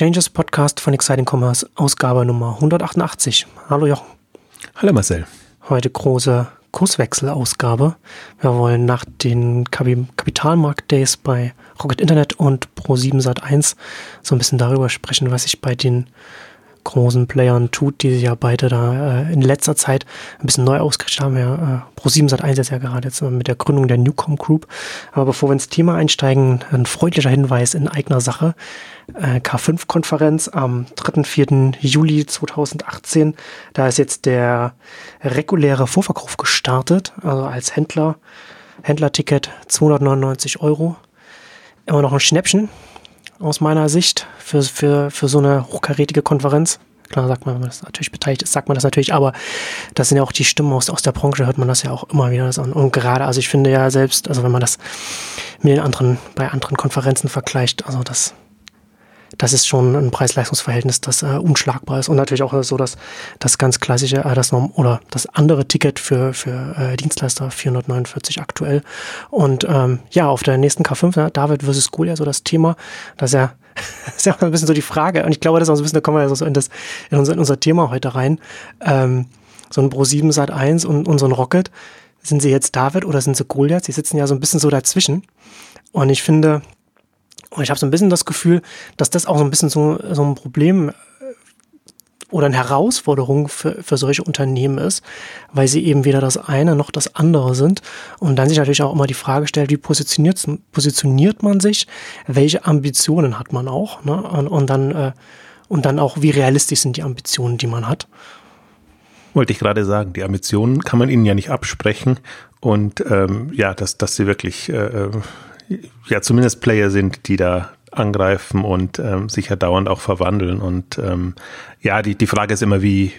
Exchanges Podcast von Exciting Commerce, Ausgabe Nummer 188. Hallo Jochen. Hallo Marcel. Heute große Kurswechselausgabe. Wir wollen nach den Kapitalmarkt Days bei Rocket Internet und Pro7 Sat1 so ein bisschen darüber sprechen, was sich bei den großen Playern tut, die sich ja beide da äh, in letzter Zeit ein bisschen neu ausgerichtet haben. Ja, äh, Pro7 Sat1 jetzt ja gerade jetzt mit der Gründung der Newcom Group. Aber bevor wir ins Thema einsteigen, ein freundlicher Hinweis in eigener Sache. Äh, K5-Konferenz am 3. 4. Juli 2018. Da ist jetzt der reguläre Vorverkauf gestartet, also als Händler. Händlerticket 299 Euro. Immer noch ein Schnäppchen aus meiner Sicht für, für, für so eine hochkarätige Konferenz. Klar sagt man, wenn man das natürlich beteiligt ist, sagt man das natürlich, aber das sind ja auch die Stimmen aus, aus der Branche, hört man das ja auch immer wieder. Und, und gerade, also ich finde ja selbst, also wenn man das mit den anderen, bei anderen Konferenzen vergleicht, also das das ist schon ein Preis-Leistungs-Verhältnis, das äh, unschlagbar ist. Und natürlich auch so, dass das ganz klassische, äh, das Norm oder das andere Ticket für, für äh, Dienstleister 449 aktuell. Und ähm, ja, auf der nächsten K5, ja, David versus Goliath, so das Thema, das ist ja, das ist ja auch ein bisschen so die Frage. Und ich glaube, das ist auch ein bisschen, da kommen wir ja so in, das, in, unser, in unser Thema heute rein. Ähm, so ein Pro 7 Sat 1 und, und so ein Rocket. Sind sie jetzt David oder sind sie Goliath? Sie sitzen ja so ein bisschen so dazwischen. Und ich finde, und ich habe so ein bisschen das Gefühl, dass das auch so ein bisschen so, so ein Problem äh, oder eine Herausforderung für, für solche Unternehmen ist, weil sie eben weder das eine noch das andere sind. Und dann sich natürlich auch immer die Frage stellt, wie positioniert, positioniert man sich, welche Ambitionen hat man auch, ne? und, und, dann, äh, und dann auch, wie realistisch sind die Ambitionen, die man hat. Wollte ich gerade sagen, die Ambitionen kann man ihnen ja nicht absprechen. Und ähm, ja, dass, dass sie wirklich äh, äh ja zumindest Player sind, die da angreifen und ähm, sich ja dauernd auch verwandeln. Und ähm, ja, die, die Frage ist immer, wie,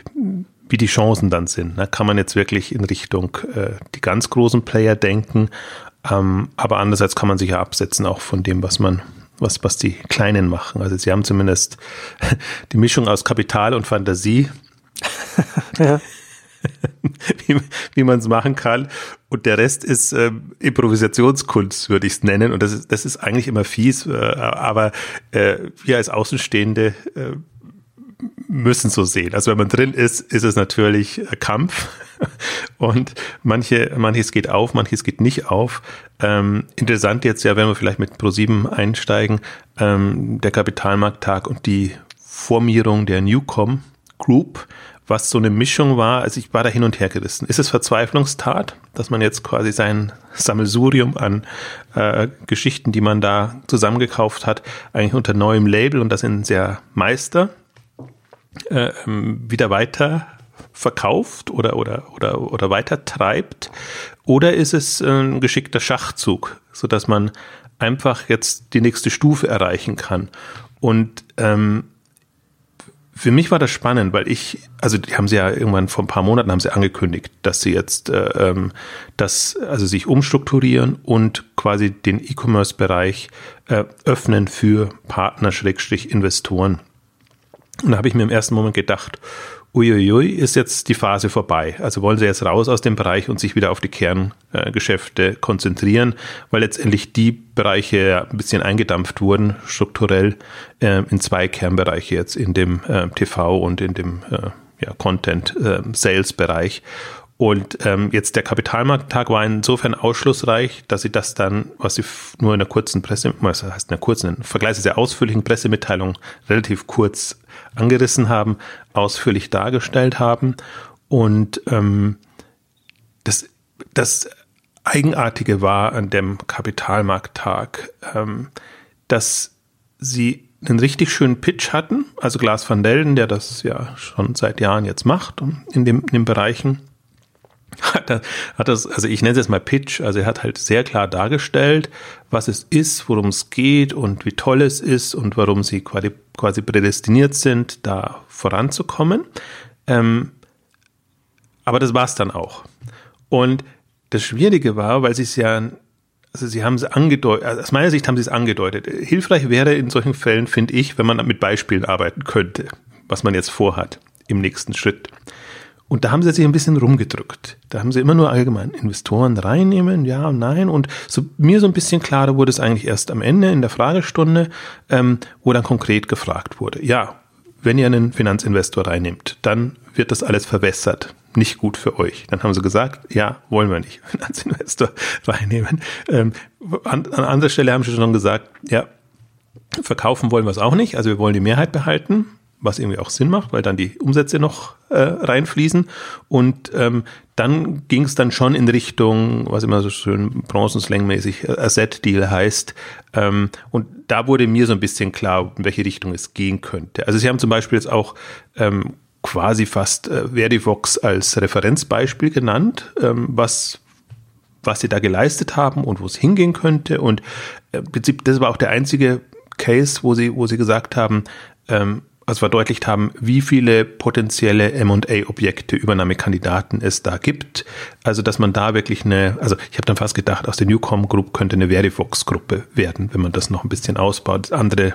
wie die Chancen dann sind. Ne? Kann man jetzt wirklich in Richtung äh, die ganz großen Player denken? Ähm, aber andererseits kann man sich ja absetzen auch von dem, was man was, was die Kleinen machen. Also sie haben zumindest die Mischung aus Kapital und Fantasie. ja. wie, wie man es machen kann. Und der Rest ist äh, Improvisationskunst, würde ich es nennen. Und das ist, das ist eigentlich immer fies, äh, aber äh, wir als Außenstehende äh, müssen so sehen. Also wenn man drin ist, ist es natürlich äh, Kampf. Und manche, manches geht auf, manches geht nicht auf. Ähm, interessant jetzt ja, wenn wir vielleicht mit Pro7 einsteigen, ähm, der Kapitalmarkttag und die Formierung der Newcom Group was so eine Mischung war. Also ich war da hin und her gerissen. Ist es Verzweiflungstat, dass man jetzt quasi sein Sammelsurium an äh, Geschichten, die man da zusammengekauft hat, eigentlich unter neuem Label und das sind sehr Meister äh, ähm, wieder weiter verkauft oder, oder, oder, oder weiter treibt? Oder ist es ein geschickter Schachzug, so dass man einfach jetzt die nächste Stufe erreichen kann? Und ähm, für mich war das spannend, weil ich, also die haben sie ja irgendwann vor ein paar Monaten haben sie angekündigt, dass sie jetzt äh, ähm, das, also sich umstrukturieren und quasi den E-Commerce-Bereich äh, öffnen für Partner-Investoren. Und da habe ich mir im ersten Moment gedacht, uiuiui, ist jetzt die Phase vorbei. Also wollen sie jetzt raus aus dem Bereich und sich wieder auf die Kerngeschäfte konzentrieren, weil letztendlich die Bereiche ein bisschen eingedampft wurden, strukturell äh, in zwei Kernbereiche jetzt, in dem äh, TV und in dem äh, ja, Content-Sales-Bereich. Und ähm, jetzt der Kapitalmarkttag war insofern ausschlussreich, dass sie das dann, was sie nur in einer kurzen Presse, was heißt in einer kurzen, vergleichsweise ausführlichen Pressemitteilung relativ kurz angerissen haben, ausführlich dargestellt haben. Und ähm, das, das Eigenartige war an dem Kapitalmarkttag, ähm, dass sie einen richtig schönen Pitch hatten, also Glas van Delden, der das ja schon seit Jahren jetzt macht in, dem, in den Bereichen hat, er, hat das, also ich nenne es jetzt mal Pitch, also er hat halt sehr klar dargestellt, was es ist, worum es geht und wie toll es ist und warum sie quasi, quasi prädestiniert sind, da voranzukommen. Ähm, aber das war es dann auch. Und das Schwierige war, weil sie es ja, also sie haben es angedeutet, also aus meiner Sicht haben sie es angedeutet. Hilfreich wäre in solchen Fällen, finde ich, wenn man mit Beispielen arbeiten könnte, was man jetzt vorhat im nächsten Schritt. Und da haben sie sich ein bisschen rumgedrückt. Da haben sie immer nur allgemein Investoren reinnehmen, ja und nein. Und so, mir so ein bisschen klarer wurde es eigentlich erst am Ende in der Fragestunde, ähm, wo dann konkret gefragt wurde. Ja, wenn ihr einen Finanzinvestor reinnimmt, dann wird das alles verwässert. Nicht gut für euch. Dann haben sie gesagt, ja, wollen wir nicht Finanzinvestor reinnehmen. Ähm, an, an anderer Stelle haben sie schon gesagt, ja, verkaufen wollen wir es auch nicht. Also wir wollen die Mehrheit behalten was irgendwie auch Sinn macht, weil dann die Umsätze noch äh, reinfließen. Und ähm, dann ging es dann schon in Richtung, was immer so schön bronzenslangmäßig äh, Asset-Deal heißt. Ähm, und da wurde mir so ein bisschen klar, in welche Richtung es gehen könnte. Also sie haben zum Beispiel jetzt auch ähm, quasi fast äh, Verivox als Referenzbeispiel genannt, ähm, was was sie da geleistet haben und wo es hingehen könnte. Und äh, im Prinzip, das war auch der einzige Case, wo sie, wo sie gesagt haben, ähm, was verdeutlicht haben, wie viele potenzielle M&A-Objekte, Übernahmekandidaten es da gibt. Also, dass man da wirklich eine, also ich habe dann fast gedacht, aus der Newcom Group könnte eine Verifox-Gruppe werden, wenn man das noch ein bisschen ausbaut. Das andere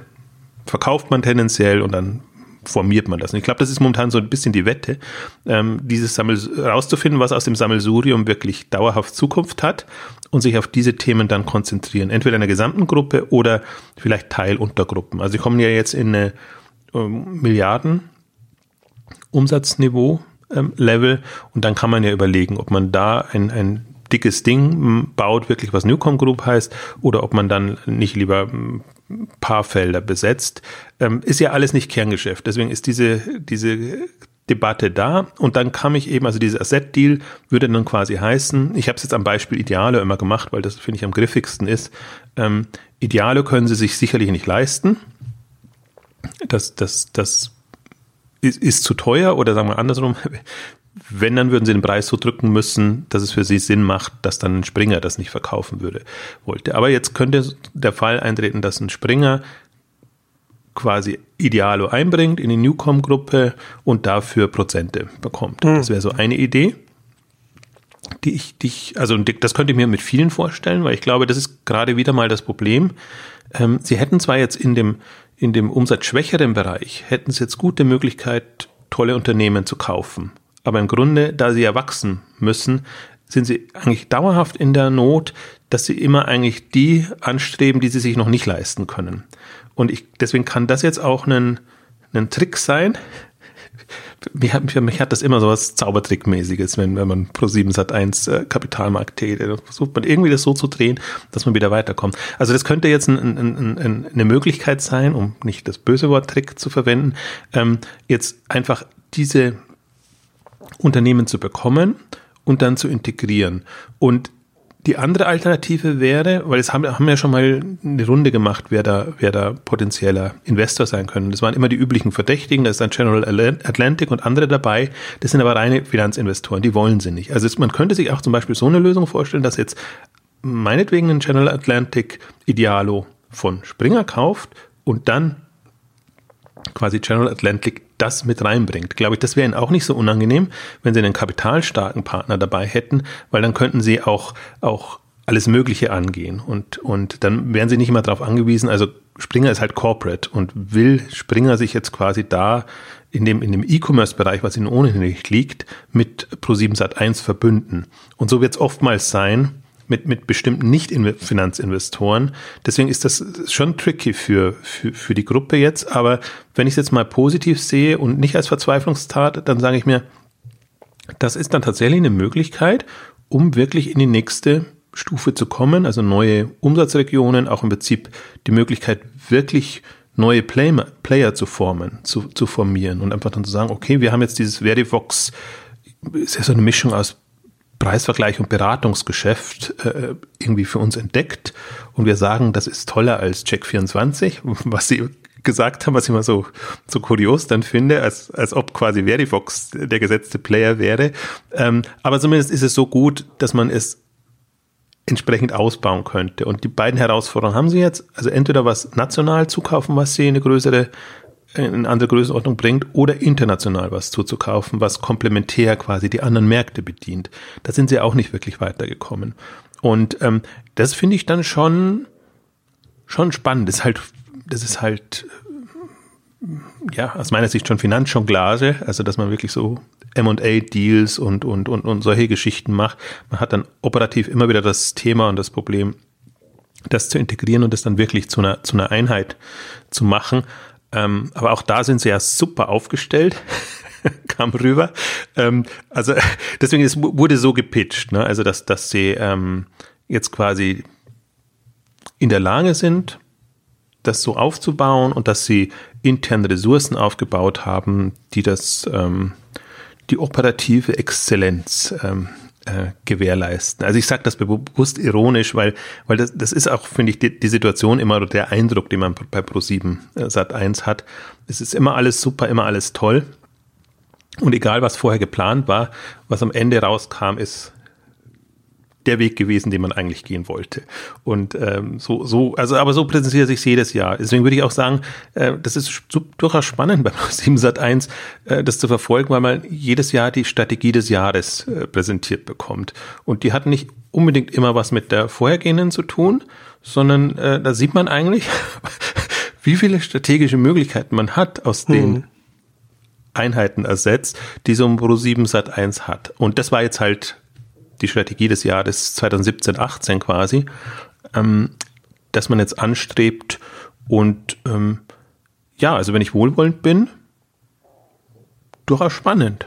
verkauft man tendenziell und dann formiert man das. Und ich glaube, das ist momentan so ein bisschen die Wette, ähm, dieses Sammel rauszufinden, was aus dem Sammelsurium wirklich dauerhaft Zukunft hat und sich auf diese Themen dann konzentrieren. Entweder in der gesamten Gruppe oder vielleicht Teiluntergruppen. Also sie kommen ja jetzt in eine ähm, Milliarden Umsatzniveau ähm, Level und dann kann man ja überlegen, ob man da ein, ein dickes Ding baut, wirklich was Newcom Group heißt, oder ob man dann nicht lieber ein paar Felder besetzt. Ähm, ist ja alles nicht Kerngeschäft. Deswegen ist diese, diese Debatte da und dann kam ich eben, also dieser Asset-Deal würde dann quasi heißen, ich habe es jetzt am Beispiel Ideale immer gemacht, weil das finde ich am griffigsten ist. Ähm, Ideale können Sie sich sicherlich nicht leisten das, das, das ist, ist zu teuer oder sagen wir andersrum, wenn, dann würden sie den Preis so drücken müssen, dass es für sie Sinn macht, dass dann ein Springer das nicht verkaufen würde, wollte. Aber jetzt könnte der Fall eintreten, dass ein Springer quasi Idealo einbringt in die Newcom-Gruppe und dafür Prozente bekommt. Mhm. Das wäre so eine Idee, die ich, die ich, also das könnte ich mir mit vielen vorstellen, weil ich glaube, das ist gerade wieder mal das Problem. Ähm, sie hätten zwar jetzt in dem in dem umsatzschwächeren Bereich hätten sie jetzt gute Möglichkeit, tolle Unternehmen zu kaufen. Aber im Grunde, da sie ja wachsen müssen, sind sie eigentlich dauerhaft in der Not, dass sie immer eigentlich die anstreben, die sie sich noch nicht leisten können. Und ich, deswegen kann das jetzt auch ein, ein Trick sein, mich hat, mich hat das immer so was Zaubertrickmäßiges, wenn, wenn man Pro 7 Sat 1 äh, Kapitalmarkt tätet. Dann versucht man irgendwie das so zu drehen, dass man wieder weiterkommt. Also das könnte jetzt ein, ein, ein, eine Möglichkeit sein, um nicht das böse Wort Trick zu verwenden, ähm, jetzt einfach diese Unternehmen zu bekommen und dann zu integrieren. Und die andere Alternative wäre, weil es haben, haben ja schon mal eine Runde gemacht, wer da, wer da potenzieller Investor sein können. Das waren immer die üblichen Verdächtigen, da ist dann General Atlantic und andere dabei. Das sind aber reine Finanzinvestoren, die wollen sie nicht. Also es, man könnte sich auch zum Beispiel so eine Lösung vorstellen, dass jetzt meinetwegen ein General Atlantic Idealo von Springer kauft und dann quasi General Atlantic das mit reinbringt. Glaube ich, das wäre ihnen auch nicht so unangenehm, wenn sie einen kapitalstarken Partner dabei hätten, weil dann könnten sie auch, auch alles Mögliche angehen und, und dann wären sie nicht immer darauf angewiesen, also Springer ist halt Corporate und will Springer sich jetzt quasi da in dem, in dem E-Commerce-Bereich, was ihnen ohnehin nicht liegt, mit Pro7 Sat1 verbünden. Und so wird es oftmals sein, mit, mit bestimmten Nicht-Finanzinvestoren. Deswegen ist das schon tricky für, für, für die Gruppe jetzt. Aber wenn ich es jetzt mal positiv sehe und nicht als Verzweiflungstat, dann sage ich mir, das ist dann tatsächlich eine Möglichkeit, um wirklich in die nächste Stufe zu kommen, also neue Umsatzregionen, auch im Prinzip die Möglichkeit, wirklich neue Play Player zu formen, zu, zu formieren und einfach dann zu sagen, okay, wir haben jetzt dieses Verivox, ist ja so eine Mischung aus Preisvergleich und Beratungsgeschäft äh, irgendwie für uns entdeckt und wir sagen, das ist toller als Check24, was sie gesagt haben, was ich immer so, so kurios dann finde, als, als ob quasi Verifox der gesetzte Player wäre. Ähm, aber zumindest ist es so gut, dass man es entsprechend ausbauen könnte. Und die beiden Herausforderungen haben sie jetzt, also entweder was national zukaufen, was sie eine größere in andere Größenordnung bringt oder international was zuzukaufen, was komplementär quasi die anderen Märkte bedient. Da sind sie auch nicht wirklich weitergekommen. Und ähm, das finde ich dann schon, schon spannend. Das ist halt, das ist halt ja, aus meiner Sicht schon Finanzjonglage, also dass man wirklich so M&A-Deals und, und, und, und solche Geschichten macht. Man hat dann operativ immer wieder das Thema und das Problem, das zu integrieren und das dann wirklich zu einer, zu einer Einheit zu machen. Ähm, aber auch da sind sie ja super aufgestellt. kam rüber. Ähm, also deswegen es wurde so gepitcht, ne? also dass, dass sie ähm, jetzt quasi in der Lage sind, das so aufzubauen und dass sie interne Ressourcen aufgebaut haben, die das, ähm, die operative Exzellenz ähm, äh, gewährleisten. Also ich sage das bewusst ironisch, weil, weil das, das ist auch, finde ich, die, die Situation immer der Eindruck, den man bei Pro7 äh, Sat 1 hat. Es ist immer alles super, immer alles toll. Und egal, was vorher geplant war, was am Ende rauskam, ist der Weg gewesen, den man eigentlich gehen wollte. Und ähm, so, so, also aber so präsentiert sich jedes Jahr. Deswegen würde ich auch sagen, äh, das ist durchaus spannend bei 7 Sat 1, äh, das zu verfolgen, weil man jedes Jahr die Strategie des Jahres äh, präsentiert bekommt. Und die hat nicht unbedingt immer was mit der vorhergehenden zu tun, sondern äh, da sieht man eigentlich, wie viele strategische Möglichkeiten man hat, aus den hm. Einheiten ersetzt, die so ein Pro 7 Sat 1 hat. Und das war jetzt halt die Strategie des Jahres 2017, 18 quasi, ähm, dass man jetzt anstrebt und ähm, ja, also wenn ich wohlwollend bin, durchaus spannend.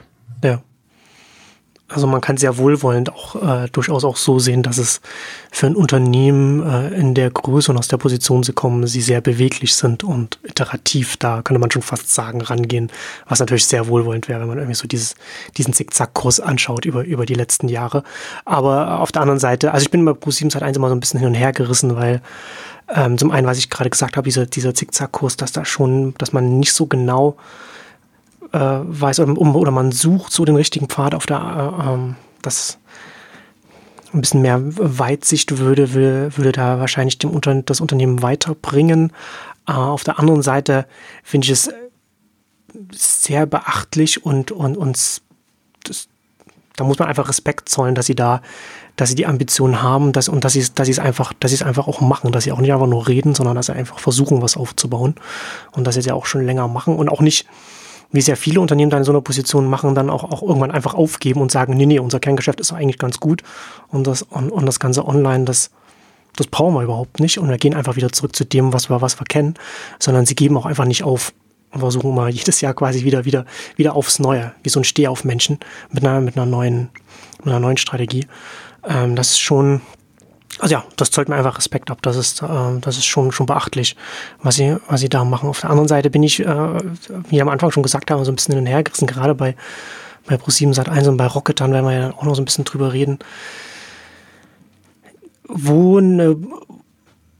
Also man kann sehr wohlwollend auch äh, durchaus auch so sehen, dass es für ein Unternehmen äh, in der Größe und aus der Position sie kommen, sie sehr beweglich sind und iterativ, da könnte man schon fast sagen, rangehen, was natürlich sehr wohlwollend wäre, wenn man irgendwie so dieses, diesen Zickzack-Kurs anschaut über, über die letzten Jahre. Aber auf der anderen Seite, also ich bin bei Pro 7 Sat 1 immer so ein bisschen hin und her gerissen, weil ähm, zum einen, was ich gerade gesagt habe, dieser, dieser Zickzack-Kurs, dass da schon, dass man nicht so genau äh, weiß oder, oder, man sucht so den richtigen Pfad auf der, äh, ähm, das ein bisschen mehr Weitsicht würde, würde, würde da wahrscheinlich dem Unter das Unternehmen weiterbringen. Äh, auf der anderen Seite finde ich es sehr beachtlich und, und, und das, da muss man einfach Respekt zollen, dass sie da, dass sie die Ambitionen haben dass, und dass sie, dass es einfach, dass sie es einfach auch machen, dass sie auch nicht einfach nur reden, sondern dass sie einfach versuchen, was aufzubauen und dass sie es ja auch schon länger machen und auch nicht, wie sehr viele Unternehmen dann in so einer Position machen, dann auch, auch irgendwann einfach aufgeben und sagen, nee, nee, unser Kerngeschäft ist eigentlich ganz gut und das, und, und das ganze Online, das, das brauchen wir überhaupt nicht und wir gehen einfach wieder zurück zu dem, was wir, was wir kennen, sondern sie geben auch einfach nicht auf und versuchen mal jedes Jahr quasi wieder, wieder, wieder aufs Neue, wie so ein Stehaufmenschen mit einer, mit einer neuen, mit einer neuen Strategie. Ähm, das ist schon, also ja, das zeugt mir einfach Respekt ab. Das ist, äh, das ist schon, schon beachtlich, was sie, was sie da machen. Auf der anderen Seite bin ich, äh, wie ich am Anfang schon gesagt habe, so ein bisschen hin und her gerissen, gerade bei, bei Pro7 Sat 1 und bei Rocket, dann werden wir ja auch noch so ein bisschen drüber reden. Wo eine,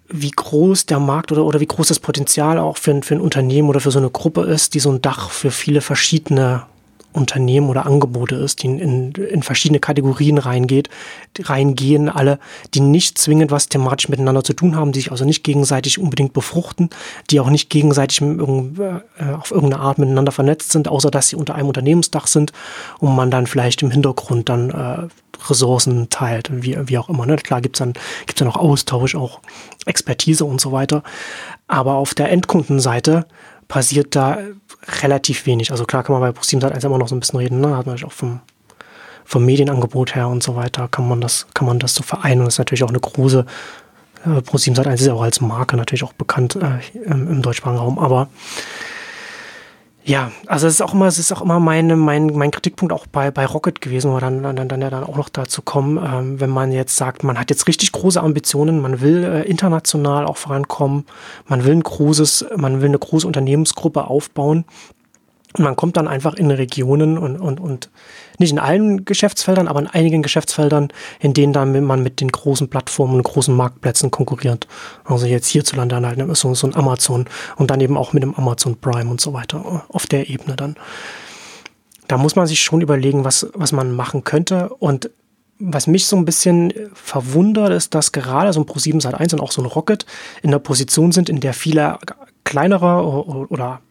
wie groß der Markt oder, oder wie groß das Potenzial auch für, für ein Unternehmen oder für so eine Gruppe ist, die so ein Dach für viele verschiedene Unternehmen oder Angebote ist, die in, in verschiedene Kategorien reingeht, reingehen, alle, die nicht zwingend was thematisch miteinander zu tun haben, die sich also nicht gegenseitig unbedingt befruchten, die auch nicht gegenseitig äh, auf irgendeine Art miteinander vernetzt sind, außer dass sie unter einem Unternehmensdach sind und man dann vielleicht im Hintergrund dann äh, Ressourcen teilt, wie, wie auch immer. Ne? Klar gibt's dann, gibt's dann auch Austausch, auch Expertise und so weiter. Aber auf der Endkundenseite passiert da relativ wenig. Also klar kann man bei Pro7 Sat 1 immer noch so ein bisschen reden, ne? Hat man auch vom, vom Medienangebot her und so weiter, kann man das, kann man das so vereinen. Und das ist natürlich auch eine große, äh, Pro7 Sat 1 ist ja auch als Marke natürlich auch bekannt äh, im, im deutschsprachigen Raum, aber ja, also es ist auch immer, es ist auch immer meine, mein, mein Kritikpunkt auch bei, bei Rocket gewesen, wo wir dann, dann, dann ja dann auch noch dazu kommen, ähm, wenn man jetzt sagt, man hat jetzt richtig große Ambitionen, man will äh, international auch vorankommen, man will ein großes, man will eine große Unternehmensgruppe aufbauen man kommt dann einfach in Regionen und, und, und nicht in allen Geschäftsfeldern, aber in einigen Geschäftsfeldern, in denen dann man mit den großen Plattformen und großen Marktplätzen konkurriert. Also jetzt hierzulande dann halt so, so ein Amazon und dann eben auch mit dem Amazon Prime und so weiter auf der Ebene dann. Da muss man sich schon überlegen, was, was man machen könnte. Und was mich so ein bisschen verwundert, ist, dass gerade so ein Pro7 Sat 1 und auch so ein Rocket in der Position sind, in der viele kleinere oder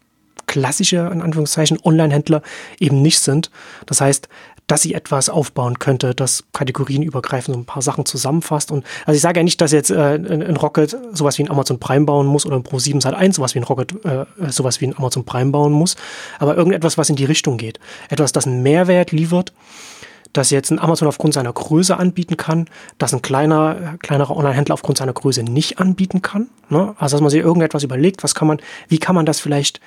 klassische, in Anführungszeichen, Online-Händler eben nicht sind. Das heißt, dass sie etwas aufbauen könnte, das kategorienübergreifend so ein paar Sachen zusammenfasst. Und also ich sage ja nicht, dass jetzt äh, ein Rocket sowas wie ein Amazon Prime bauen muss oder ein Pro7 Sat 1 sowas wie ein Rocket äh, sowas wie ein Amazon Prime bauen muss, aber irgendetwas, was in die Richtung geht. Etwas, das einen Mehrwert liefert, das jetzt ein Amazon aufgrund seiner Größe anbieten kann, das ein kleiner, kleinerer Online-Händler aufgrund seiner Größe nicht anbieten kann. Ne? Also dass man sich irgendetwas überlegt, was kann man, wie kann man das vielleicht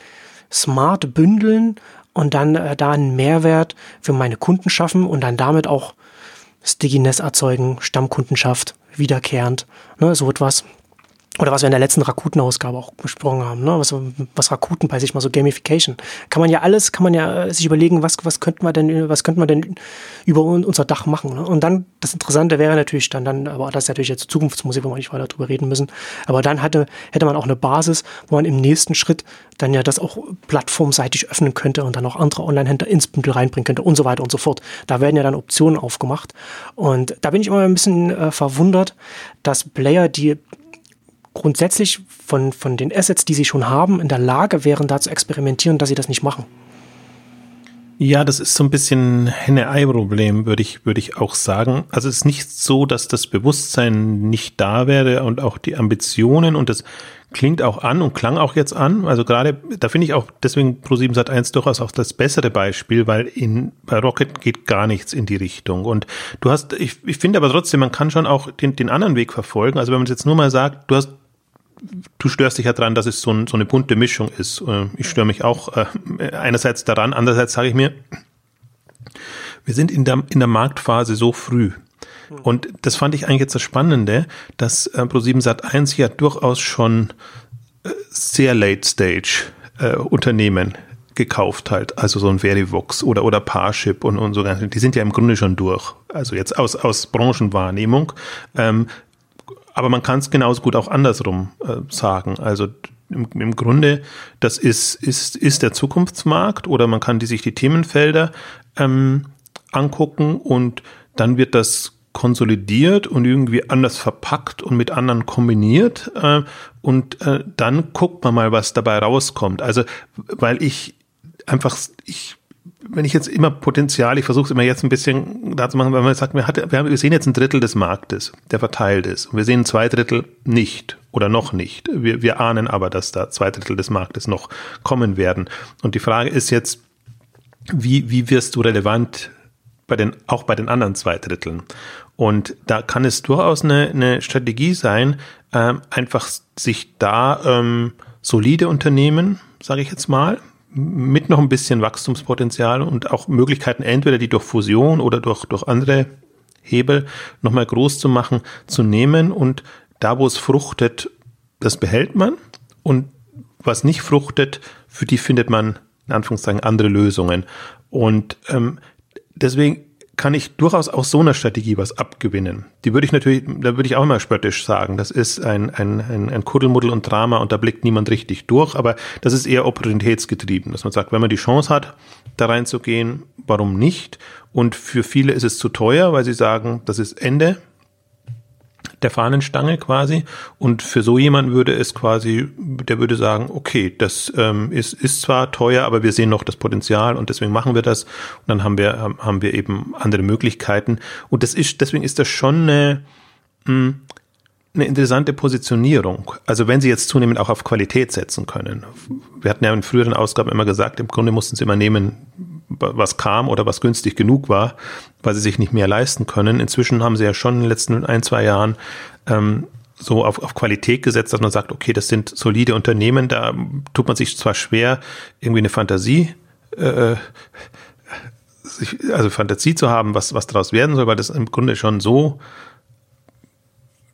smart bündeln und dann äh, da einen Mehrwert für meine Kunden schaffen und dann damit auch Stickiness erzeugen, Stammkundenschaft, wiederkehrend, ne, so etwas. Oder was wir in der letzten Rakuten-Ausgabe auch besprochen haben, ne? was, was Rakuten bei sich mal so Gamification. Kann man ja alles, kann man ja äh, sich überlegen, was, was könnte man denn, was könnte man denn über unser Dach machen. Ne? Und dann, das Interessante wäre natürlich dann, dann, aber das ist natürlich jetzt Zukunftsmusik, wo wir nicht weiter drüber reden müssen. Aber dann hatte, hätte man auch eine Basis, wo man im nächsten Schritt dann ja das auch plattformseitig öffnen könnte und dann auch andere Online-Händler ins Bündel reinbringen könnte und so weiter und so fort. Da werden ja dann Optionen aufgemacht. Und da bin ich immer ein bisschen äh, verwundert, dass Player, die grundsätzlich von, von den Assets, die sie schon haben, in der Lage wären, da zu experimentieren, dass sie das nicht machen. Ja, das ist so ein bisschen Henne-Ei-Problem, würde ich, würde ich auch sagen. Also es ist nicht so, dass das Bewusstsein nicht da wäre und auch die Ambitionen und das klingt auch an und klang auch jetzt an. Also gerade, da finde ich auch deswegen Pro7 Sat 1 durchaus auch das bessere Beispiel, weil in, bei Rocket geht gar nichts in die Richtung. Und du hast, ich, ich finde aber trotzdem, man kann schon auch den, den anderen Weg verfolgen. Also wenn man jetzt nur mal sagt, du hast du störst dich ja dran, dass es so, ein, so eine bunte Mischung ist. Äh, ich störe mich auch äh, einerseits daran, andererseits sage ich mir, wir sind in der, in der Marktphase so früh. Und das fand ich eigentlich jetzt das Spannende, dass äh, Pro7 Sat 1 ja durchaus schon äh, sehr late stage äh, Unternehmen gekauft halt, also so ein Verivox oder oder Parship und und so die sind ja im Grunde schon durch. Also jetzt aus aus Branchenwahrnehmung ähm, aber man kann es genauso gut auch andersrum äh, sagen. Also im, im Grunde, das ist, ist, ist der Zukunftsmarkt oder man kann die, sich die Themenfelder ähm, angucken und dann wird das konsolidiert und irgendwie anders verpackt und mit anderen kombiniert äh, und äh, dann guckt man mal, was dabei rauskommt. Also weil ich einfach, ich wenn ich jetzt immer Potenzial, ich versuche es immer jetzt ein bisschen da zu machen, weil man sagt, wir, hat, wir, haben, wir sehen jetzt ein Drittel des Marktes, der verteilt ist. Und wir sehen zwei Drittel nicht oder noch nicht. Wir, wir ahnen aber, dass da zwei Drittel des Marktes noch kommen werden. Und die Frage ist jetzt, wie, wie wirst du relevant bei den, auch bei den anderen zwei Dritteln? Und da kann es durchaus eine, eine Strategie sein, ähm, einfach sich da ähm, solide Unternehmen, sage ich jetzt mal, mit noch ein bisschen Wachstumspotenzial und auch Möglichkeiten, entweder die durch Fusion oder durch, durch andere Hebel nochmal groß zu machen, zu nehmen und da, wo es fruchtet, das behält man und was nicht fruchtet, für die findet man in Anführungszeichen andere Lösungen. Und ähm, deswegen kann ich durchaus aus so einer Strategie was abgewinnen. Die würde ich natürlich, da würde ich auch mal spöttisch sagen, das ist ein, ein, ein, ein Kuddelmuddel und Drama und da blickt niemand richtig durch, aber das ist eher opportunitätsgetrieben, dass man sagt, wenn man die Chance hat, da reinzugehen, warum nicht? Und für viele ist es zu teuer, weil sie sagen, das ist Ende, der Fahnenstange quasi. Und für so jemanden würde es quasi, der würde sagen, okay, das ähm, ist, ist zwar teuer, aber wir sehen noch das Potenzial und deswegen machen wir das. Und dann haben wir, haben wir eben andere Möglichkeiten. Und das ist, deswegen ist das schon eine, mh, hm, eine interessante Positionierung. Also wenn sie jetzt zunehmend auch auf Qualität setzen können. Wir hatten ja in früheren Ausgaben immer gesagt, im Grunde mussten sie immer nehmen, was kam oder was günstig genug war, weil sie sich nicht mehr leisten können. Inzwischen haben sie ja schon in den letzten ein, zwei Jahren ähm, so auf, auf Qualität gesetzt, dass man sagt, okay, das sind solide Unternehmen, da tut man sich zwar schwer, irgendwie eine Fantasie, äh, sich, also Fantasie zu haben, was, was daraus werden soll, weil das im Grunde schon so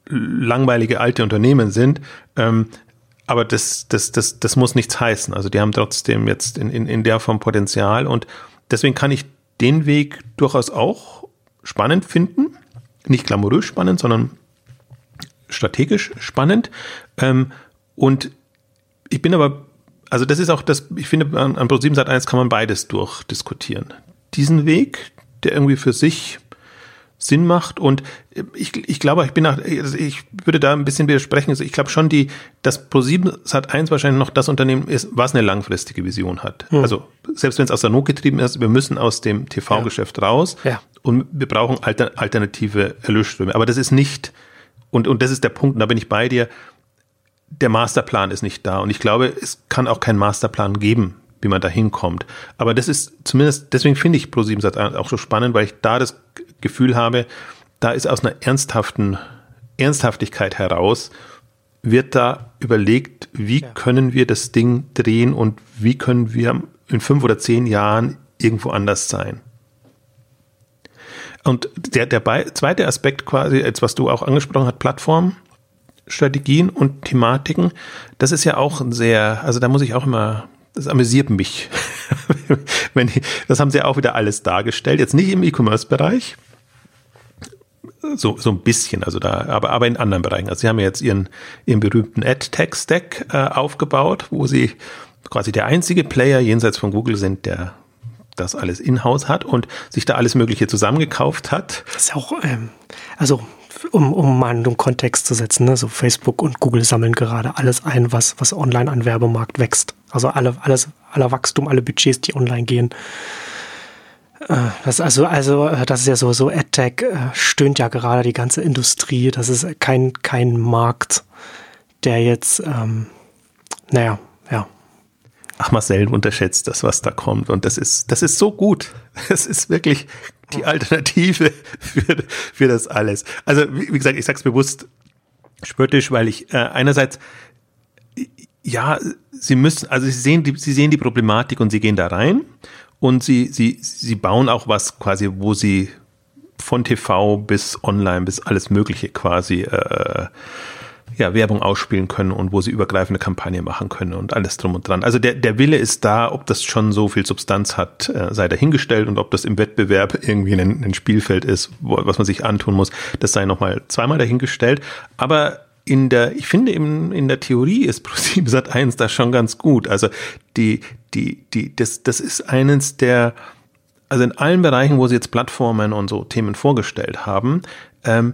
langweilige alte Unternehmen sind, ähm, aber das, das, das, das muss nichts heißen. Also die haben trotzdem jetzt in, in, in der Form Potenzial und deswegen kann ich den Weg durchaus auch spannend finden. Nicht glamourös spannend, sondern strategisch spannend. Ähm, und ich bin aber, also das ist auch das, ich finde, an, an Pro7 Sat 1 kann man beides durchdiskutieren. Diesen Weg, der irgendwie für sich Sinn macht. Und ich, ich glaube, ich bin nach, also ich würde da ein bisschen widersprechen. Also ich glaube schon, die, dass Pro7 Sat 1 wahrscheinlich noch das Unternehmen ist, was eine langfristige Vision hat. Hm. Also selbst wenn es aus der Not getrieben ist, wir müssen aus dem TV-Geschäft ja. raus ja. und wir brauchen alter, alternative Erlösströme. Aber das ist nicht, und, und das ist der Punkt, und da bin ich bei dir, der Masterplan ist nicht da. Und ich glaube, es kann auch keinen Masterplan geben, wie man da hinkommt. Aber das ist zumindest, deswegen finde ich Pro7 Sat auch so spannend, weil ich da das Gefühl habe, da ist aus einer ernsthaften Ernsthaftigkeit heraus, wird da überlegt, wie ja. können wir das Ding drehen und wie können wir in fünf oder zehn Jahren irgendwo anders sein. Und der, der zweite Aspekt quasi, jetzt was du auch angesprochen hast, Plattformstrategien und Thematiken, das ist ja auch ein sehr, also da muss ich auch immer, das amüsiert mich. Wenn ich, das haben sie auch wieder alles dargestellt, jetzt nicht im E-Commerce-Bereich, so, so ein bisschen, also da, aber, aber in anderen Bereichen. Also sie haben jetzt ihren, ihren berühmten Ad-Tech-Stack äh, aufgebaut, wo sie quasi der einzige Player jenseits von Google sind, der das alles in-house hat und sich da alles Mögliche zusammengekauft hat. Das ist auch, ähm, also um, um mal einen Kontext zu setzen, ne? so Facebook und Google sammeln gerade alles ein, was, was online an Werbemarkt wächst. Also alle, alles, aller Wachstum, alle Budgets, die online gehen, das also, also, äh, das ist ja so, so AdTech äh, stöhnt ja gerade die ganze Industrie. Das ist kein, kein Markt, der jetzt, ähm, naja, ja. Ach, Marcel unterschätzt das, was da kommt. Und das ist, das ist so gut. Das ist wirklich die Alternative für, für das alles. Also, wie, wie gesagt, ich sag's bewusst spöttisch, weil ich äh, einerseits ja, sie müssen, also sie sehen die, sie sehen die Problematik und sie gehen da rein und sie, sie, sie bauen auch was quasi, wo sie von TV bis online bis alles Mögliche quasi äh, ja, Werbung ausspielen können und wo sie übergreifende Kampagnen machen können und alles drum und dran. Also der, der Wille ist da, ob das schon so viel Substanz hat, äh, sei dahingestellt und ob das im Wettbewerb irgendwie ein, ein Spielfeld ist, wo, was man sich antun muss, das sei nochmal zweimal dahingestellt. Aber in der, ich finde in, in der Theorie ist ProSieben Sat 1 da schon ganz gut. Also die, die, die, das, das ist eines der, also in allen Bereichen, wo sie jetzt Plattformen und so Themen vorgestellt haben, ähm,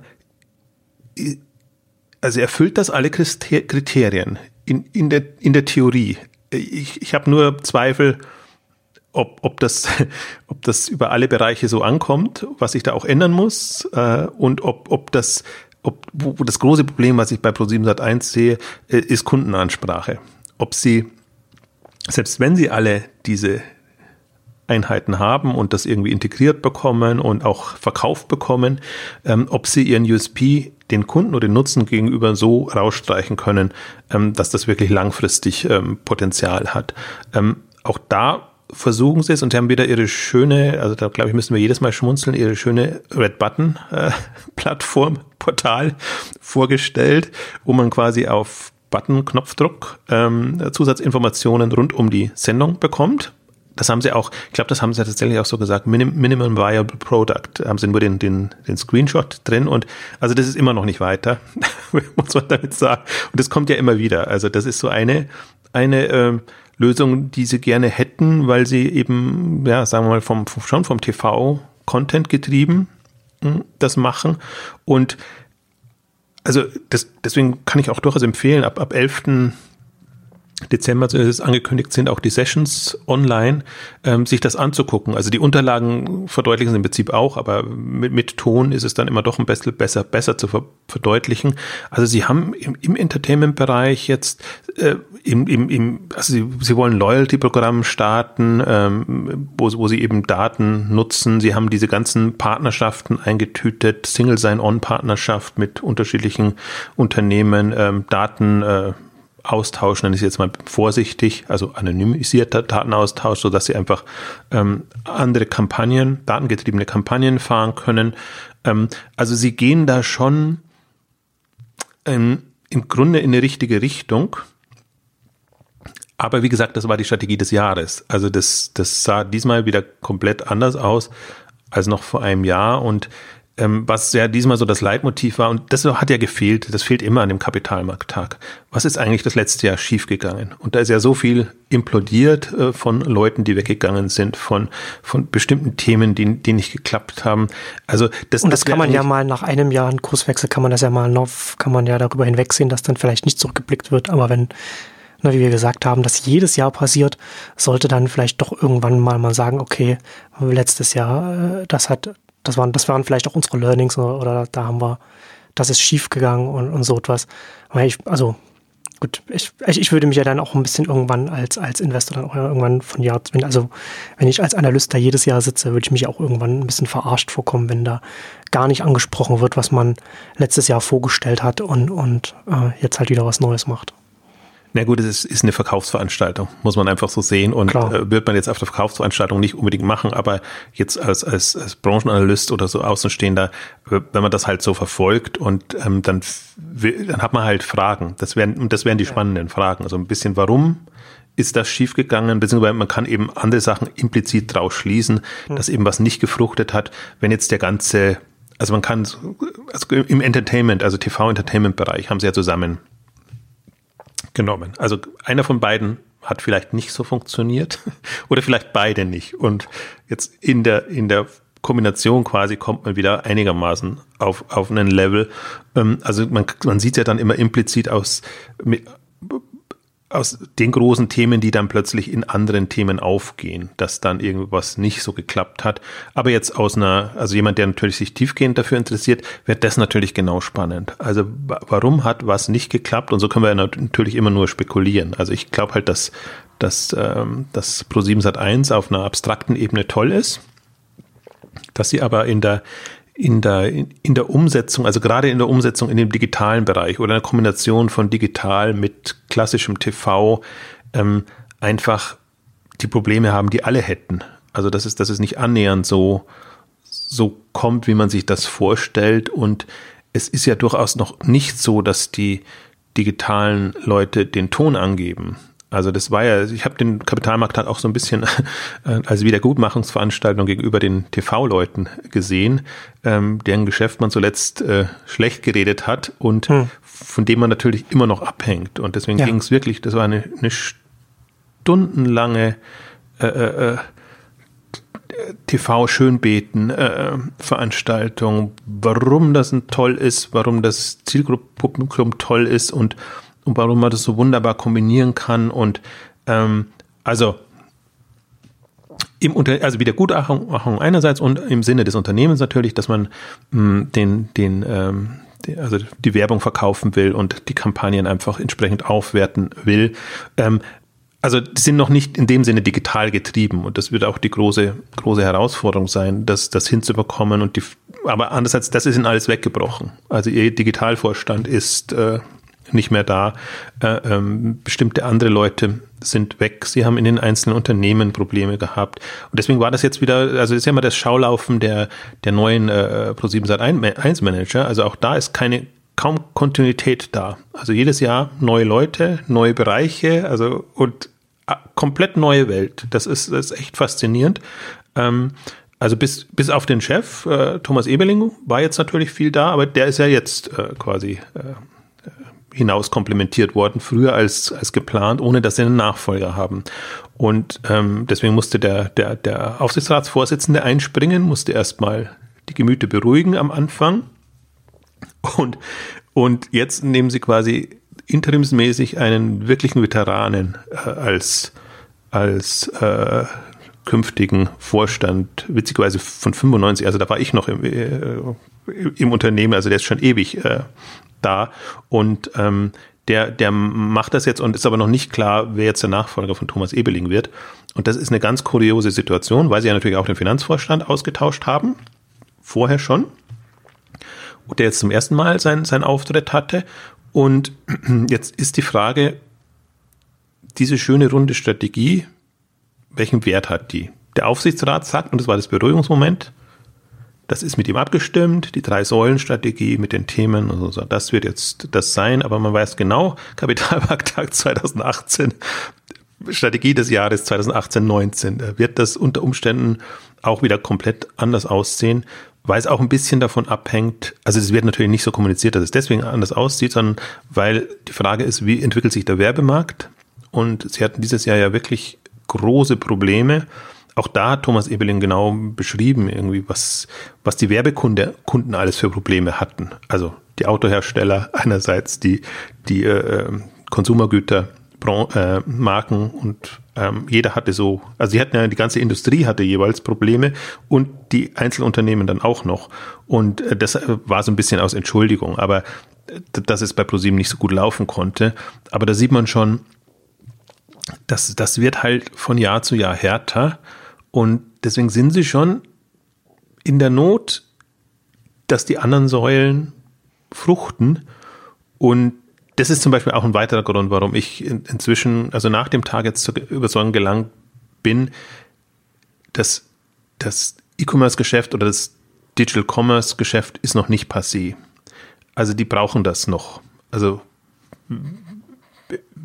also erfüllt das alle Kriterien in, in, der, in der Theorie. Ich, ich habe nur Zweifel, ob, ob, das, ob das über alle Bereiche so ankommt, was sich da auch ändern muss äh, und ob, ob das ob, wo, das große Problem, was ich bei Pro7 Sat1 sehe, äh, ist Kundenansprache. Ob sie, selbst wenn sie alle diese Einheiten haben und das irgendwie integriert bekommen und auch verkauft bekommen, ähm, ob sie ihren USP den Kunden oder den Nutzen gegenüber so rausstreichen können, ähm, dass das wirklich langfristig ähm, Potenzial hat. Ähm, auch da versuchen sie es und haben wieder ihre schöne, also da glaube ich, müssen wir jedes Mal schmunzeln, ihre schöne Red Button äh, Plattform, Portal vorgestellt, wo man quasi auf Button-Knopfdruck ähm, Zusatzinformationen rund um die Sendung bekommt. Das haben sie auch, ich glaube, das haben sie tatsächlich auch so gesagt, Minim Minimum Viable Product. Haben sie nur den, den, den Screenshot drin und also das ist immer noch nicht weiter, muss man damit sagen. Und das kommt ja immer wieder. Also das ist so eine, eine äh, Lösung, die sie gerne hätten, weil sie eben, ja, sagen wir mal, vom, schon vom TV-Content getrieben hm, das machen. Und also das, deswegen kann ich auch durchaus empfehlen, ab, ab 11. Dezember ist angekündigt sind auch die Sessions online, ähm, sich das anzugucken. Also die Unterlagen verdeutlichen es im Prinzip auch, aber mit, mit Ton ist es dann immer doch ein bisschen besser, besser zu ver verdeutlichen. Also sie haben im, im Entertainment-Bereich jetzt äh, im, im, im, also sie, sie wollen Loyalty-Programm starten, ähm, wo, wo sie eben Daten nutzen. Sie haben diese ganzen Partnerschaften eingetütet, Single Sign-On-Partnerschaft mit unterschiedlichen Unternehmen, ähm, Daten äh, nenne ich jetzt mal vorsichtig, also anonymisierter Datenaustausch, so dass sie einfach ähm, andere Kampagnen, datengetriebene Kampagnen fahren können. Ähm, also sie gehen da schon ähm, im Grunde in die richtige Richtung. Aber wie gesagt, das war die Strategie des Jahres. Also das, das sah diesmal wieder komplett anders aus als noch vor einem Jahr und ähm, was ja diesmal so das Leitmotiv war, und das hat ja gefehlt, das fehlt immer an dem Kapitalmarkttag. Was ist eigentlich das letzte Jahr schiefgegangen? Und da ist ja so viel implodiert äh, von Leuten, die weggegangen sind, von, von bestimmten Themen, die, die nicht geklappt haben. Also das, und das, das kann man ja mal nach einem Jahr einen Kurswechsel, kann man das ja mal noch, kann man ja darüber hinwegsehen, dass dann vielleicht nicht zurückgeblickt wird, aber wenn wie wir gesagt haben, das jedes Jahr passiert, sollte dann vielleicht doch irgendwann mal mal sagen, okay, letztes Jahr, äh, das hat, das waren, das waren vielleicht auch unsere Learnings oder, oder da haben wir, das ist schief gegangen und, und so etwas. Ich, also gut, ich, ich würde mich ja dann auch ein bisschen irgendwann als, als Investor dann auch irgendwann von Jahr, wenn, also wenn ich als Analyst da jedes Jahr sitze, würde ich mich auch irgendwann ein bisschen verarscht vorkommen, wenn da gar nicht angesprochen wird, was man letztes Jahr vorgestellt hat und, und äh, jetzt halt wieder was Neues macht. Na gut, es ist, ist eine Verkaufsveranstaltung, muss man einfach so sehen und äh, wird man jetzt auf der Verkaufsveranstaltung nicht unbedingt machen, aber jetzt als, als, als Branchenanalyst oder so Außenstehender, wenn man das halt so verfolgt und ähm, dann, dann hat man halt Fragen. Das wären, und das wären die spannenden Fragen. Also ein bisschen, warum ist das schiefgegangen, beziehungsweise man kann eben andere Sachen implizit draus schließen, hm. dass eben was nicht gefruchtet hat, wenn jetzt der ganze also man kann, also im Entertainment, also TV-Entertainment-Bereich haben sie ja zusammen genommen. Also einer von beiden hat vielleicht nicht so funktioniert oder vielleicht beide nicht. Und jetzt in der, in der Kombination quasi kommt man wieder einigermaßen auf, auf einen Level. Ähm, also man, man sieht ja dann immer implizit aus, aus den großen Themen, die dann plötzlich in anderen Themen aufgehen, dass dann irgendwas nicht so geklappt hat. Aber jetzt aus einer, also jemand, der natürlich sich tiefgehend dafür interessiert, wird das natürlich genau spannend. Also warum hat was nicht geklappt? Und so können wir natürlich immer nur spekulieren. Also ich glaube halt, dass, dass, ähm, dass Pro7 Sat 1 auf einer abstrakten Ebene toll ist, dass sie aber in der in der, in der Umsetzung, also gerade in der Umsetzung in dem digitalen Bereich oder in der Kombination von digital mit klassischem TV ähm, einfach die Probleme haben, die alle hätten. Also das ist, das ist nicht annähernd so, so kommt, wie man sich das vorstellt. Und es ist ja durchaus noch nicht so, dass die digitalen Leute den Ton angeben. Also das war ja, ich habe den Kapitalmarkttag auch so ein bisschen äh, als Wiedergutmachungsveranstaltung gegenüber den TV-Leuten gesehen, ähm, deren Geschäft man zuletzt äh, schlecht geredet hat und hm. von dem man natürlich immer noch abhängt. Und deswegen ja. ging es wirklich, das war eine, eine stundenlange äh, äh, äh TV-Schönbeten äh, warum das ein toll ist, warum das Zielgruppenpublikum toll ist und und warum man das so wunderbar kombinieren kann. Und ähm, also im Unter also Wiedergutmachung einerseits und im Sinne des Unternehmens natürlich, dass man mh, hm, den, den, ähm, also die Werbung verkaufen will und die Kampagnen einfach entsprechend aufwerten will. Ähm, also die sind noch nicht in dem Sinne digital getrieben und das wird auch die große große Herausforderung sein, das das hinzubekommen und die aber andererseits das ist ihnen alles weggebrochen. Also ihr Digitalvorstand ist äh, nicht mehr da. Äh, ähm, bestimmte andere Leute sind weg. Sie haben in den einzelnen Unternehmen Probleme gehabt. Und deswegen war das jetzt wieder, also ist ja immer das Schaulaufen der, der neuen äh, Pro7 Sat 1 Manager. Also auch da ist keine kaum Kontinuität da. Also jedes Jahr neue Leute, neue Bereiche, also und äh, komplett neue Welt. Das ist, das ist echt faszinierend. Ähm, also bis, bis auf den Chef, äh, Thomas Ebeling, war jetzt natürlich viel da, aber der ist ja jetzt äh, quasi äh, hinaus komplementiert worden, früher als, als geplant, ohne dass sie einen Nachfolger haben. Und ähm, deswegen musste der, der, der Aufsichtsratsvorsitzende einspringen, musste erstmal die Gemüte beruhigen am Anfang. Und, und jetzt nehmen sie quasi interimsmäßig einen wirklichen Veteranen äh, als, als äh, künftigen Vorstand, witzigerweise von 95, also da war ich noch im, äh, im Unternehmen, also der ist schon ewig äh, da und ähm, der, der macht das jetzt und ist aber noch nicht klar, wer jetzt der Nachfolger von Thomas Ebeling wird. Und das ist eine ganz kuriose Situation, weil sie ja natürlich auch den Finanzvorstand ausgetauscht haben, vorher schon, und der jetzt zum ersten Mal seinen sein Auftritt hatte. Und jetzt ist die Frage, diese schöne runde Strategie, welchen Wert hat die? Der Aufsichtsrat sagt, und das war das Beruhigungsmoment, das ist mit ihm abgestimmt, die Drei-Säulen-Strategie mit den Themen, also das wird jetzt das sein, aber man weiß genau, Kapitalmarkttag 2018, Strategie des Jahres 2018-19, da wird das unter Umständen auch wieder komplett anders aussehen, weil es auch ein bisschen davon abhängt, also es wird natürlich nicht so kommuniziert, dass es deswegen anders aussieht, sondern weil die Frage ist, wie entwickelt sich der Werbemarkt? Und sie hatten dieses Jahr ja wirklich große Probleme auch da hat Thomas Ebeling genau beschrieben, irgendwie, was, was die Werbekunden Kunden alles für Probleme hatten. Also die Autohersteller einerseits, die, die äh, Konsumergüter Bron äh, Marken und ähm, jeder hatte so, also sie hatten ja, die ganze Industrie hatte jeweils Probleme und die Einzelunternehmen dann auch noch. Und äh, das war so ein bisschen aus Entschuldigung, aber äh, dass es bei ProSieben nicht so gut laufen konnte. Aber da sieht man schon, dass das wird halt von Jahr zu Jahr härter und deswegen sind sie schon in der Not, dass die anderen Säulen fruchten und das ist zum Beispiel auch ein weiterer Grund, warum ich in, inzwischen, also nach dem Tag jetzt zur Überzeugung gelangt bin, dass das E-Commerce-Geschäft oder das Digital Commerce-Geschäft ist noch nicht passé. Also die brauchen das noch. Also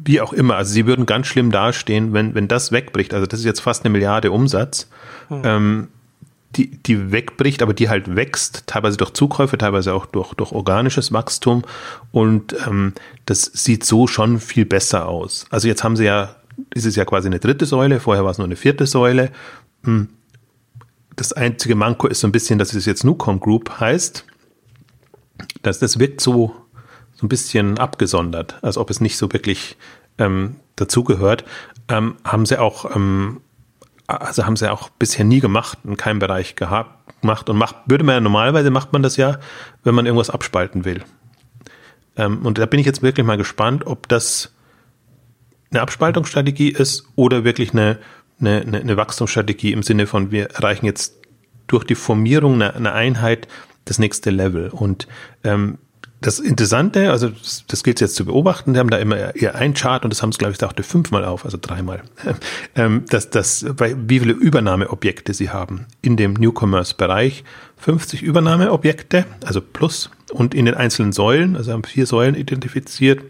wie auch immer. Also sie würden ganz schlimm dastehen, wenn, wenn das wegbricht. Also das ist jetzt fast eine Milliarde Umsatz. Hm. Ähm, die, die wegbricht, aber die halt wächst, teilweise durch Zukäufe, teilweise auch durch, durch organisches Wachstum. Und ähm, das sieht so schon viel besser aus. Also jetzt haben sie ja, ist es ja quasi eine dritte Säule, vorher war es nur eine vierte Säule. Hm. Das einzige Manko ist so ein bisschen, dass es jetzt Nucom Group heißt. Das, das wirkt so, so ein bisschen abgesondert, als ob es nicht so wirklich ähm, dazugehört. Ähm, haben sie auch ähm, also haben sie auch bisher nie gemacht, in keinem Bereich gehabt, gemacht und macht, würde man ja normalerweise macht man das ja, wenn man irgendwas abspalten will. Ähm, und da bin ich jetzt wirklich mal gespannt, ob das eine Abspaltungsstrategie ist oder wirklich eine, eine, eine Wachstumsstrategie im Sinne von, wir erreichen jetzt durch die Formierung einer, einer Einheit das nächste Level. Und ähm, das Interessante, also das, das gilt jetzt zu beobachten, die haben da immer eher ein Chart und das haben sie, glaube ich, dachte fünfmal auf, also dreimal, ähm, dass das, wie viele Übernahmeobjekte sie haben in dem New Commerce Bereich. 50 Übernahmeobjekte, also plus, und in den einzelnen Säulen, also haben vier Säulen identifiziert,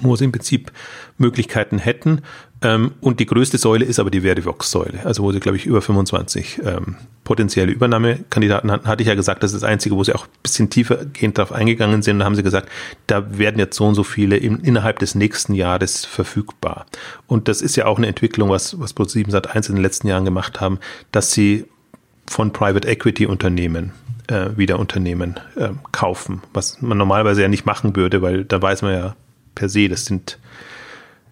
wo sie im Prinzip Möglichkeiten hätten. Ähm, und die größte Säule ist aber die Verivox-Säule, also wo sie, glaube ich, über 25 ähm, potenzielle Übernahmekandidaten hatten. Hatte ich ja gesagt, das ist das Einzige, wo sie auch ein bisschen tiefergehend darauf eingegangen sind. Da haben sie gesagt, da werden jetzt so und so viele im, innerhalb des nächsten Jahres verfügbar. Und das ist ja auch eine Entwicklung, was, was Pro7 seit eins in den letzten Jahren gemacht haben, dass sie von Private Equity Unternehmen äh, wieder Unternehmen äh, kaufen, was man normalerweise ja nicht machen würde, weil da weiß man ja per se, das sind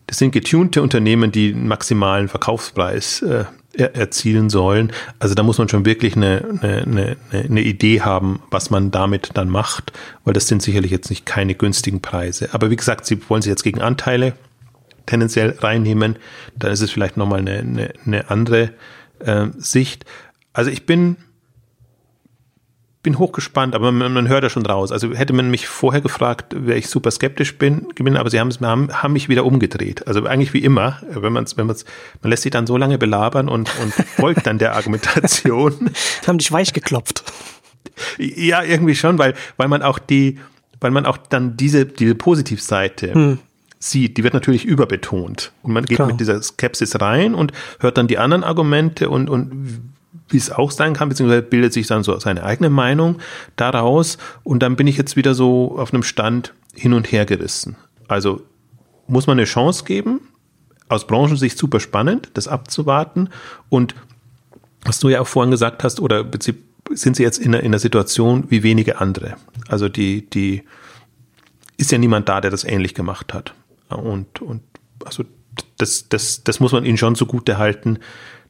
das sind getunte Unternehmen, die einen maximalen Verkaufspreis äh, erzielen sollen. Also da muss man schon wirklich eine, eine, eine, eine Idee haben, was man damit dann macht, weil das sind sicherlich jetzt nicht keine günstigen Preise. Aber wie gesagt, Sie wollen sie jetzt gegen Anteile tendenziell reinnehmen, dann ist es vielleicht nochmal eine, eine, eine andere äh, Sicht. Also ich bin bin hochgespannt, aber man, man hört ja schon raus. Also hätte man mich vorher gefragt, wäre ich super skeptisch bin, bin, aber sie haben, haben, haben mich wieder umgedreht. Also eigentlich wie immer, wenn man wenn man's, man lässt sich dann so lange belabern und, und folgt dann der Argumentation. haben dich weich geklopft. Ja, irgendwie schon, weil, weil man auch die, weil man auch dann diese, diese Positivseite hm sieht, die wird natürlich überbetont. Und man geht Klar. mit dieser Skepsis rein und hört dann die anderen Argumente und, und wie es auch sein kann, beziehungsweise bildet sich dann so seine eigene Meinung daraus und dann bin ich jetzt wieder so auf einem Stand hin und her gerissen. Also muss man eine Chance geben, aus Branchensicht super spannend, das abzuwarten und was du ja auch vorhin gesagt hast, oder sind sie jetzt in einer, in einer Situation wie wenige andere? Also die, die ist ja niemand da, der das ähnlich gemacht hat. Und, und also das, das, das muss man ihnen schon zugute halten,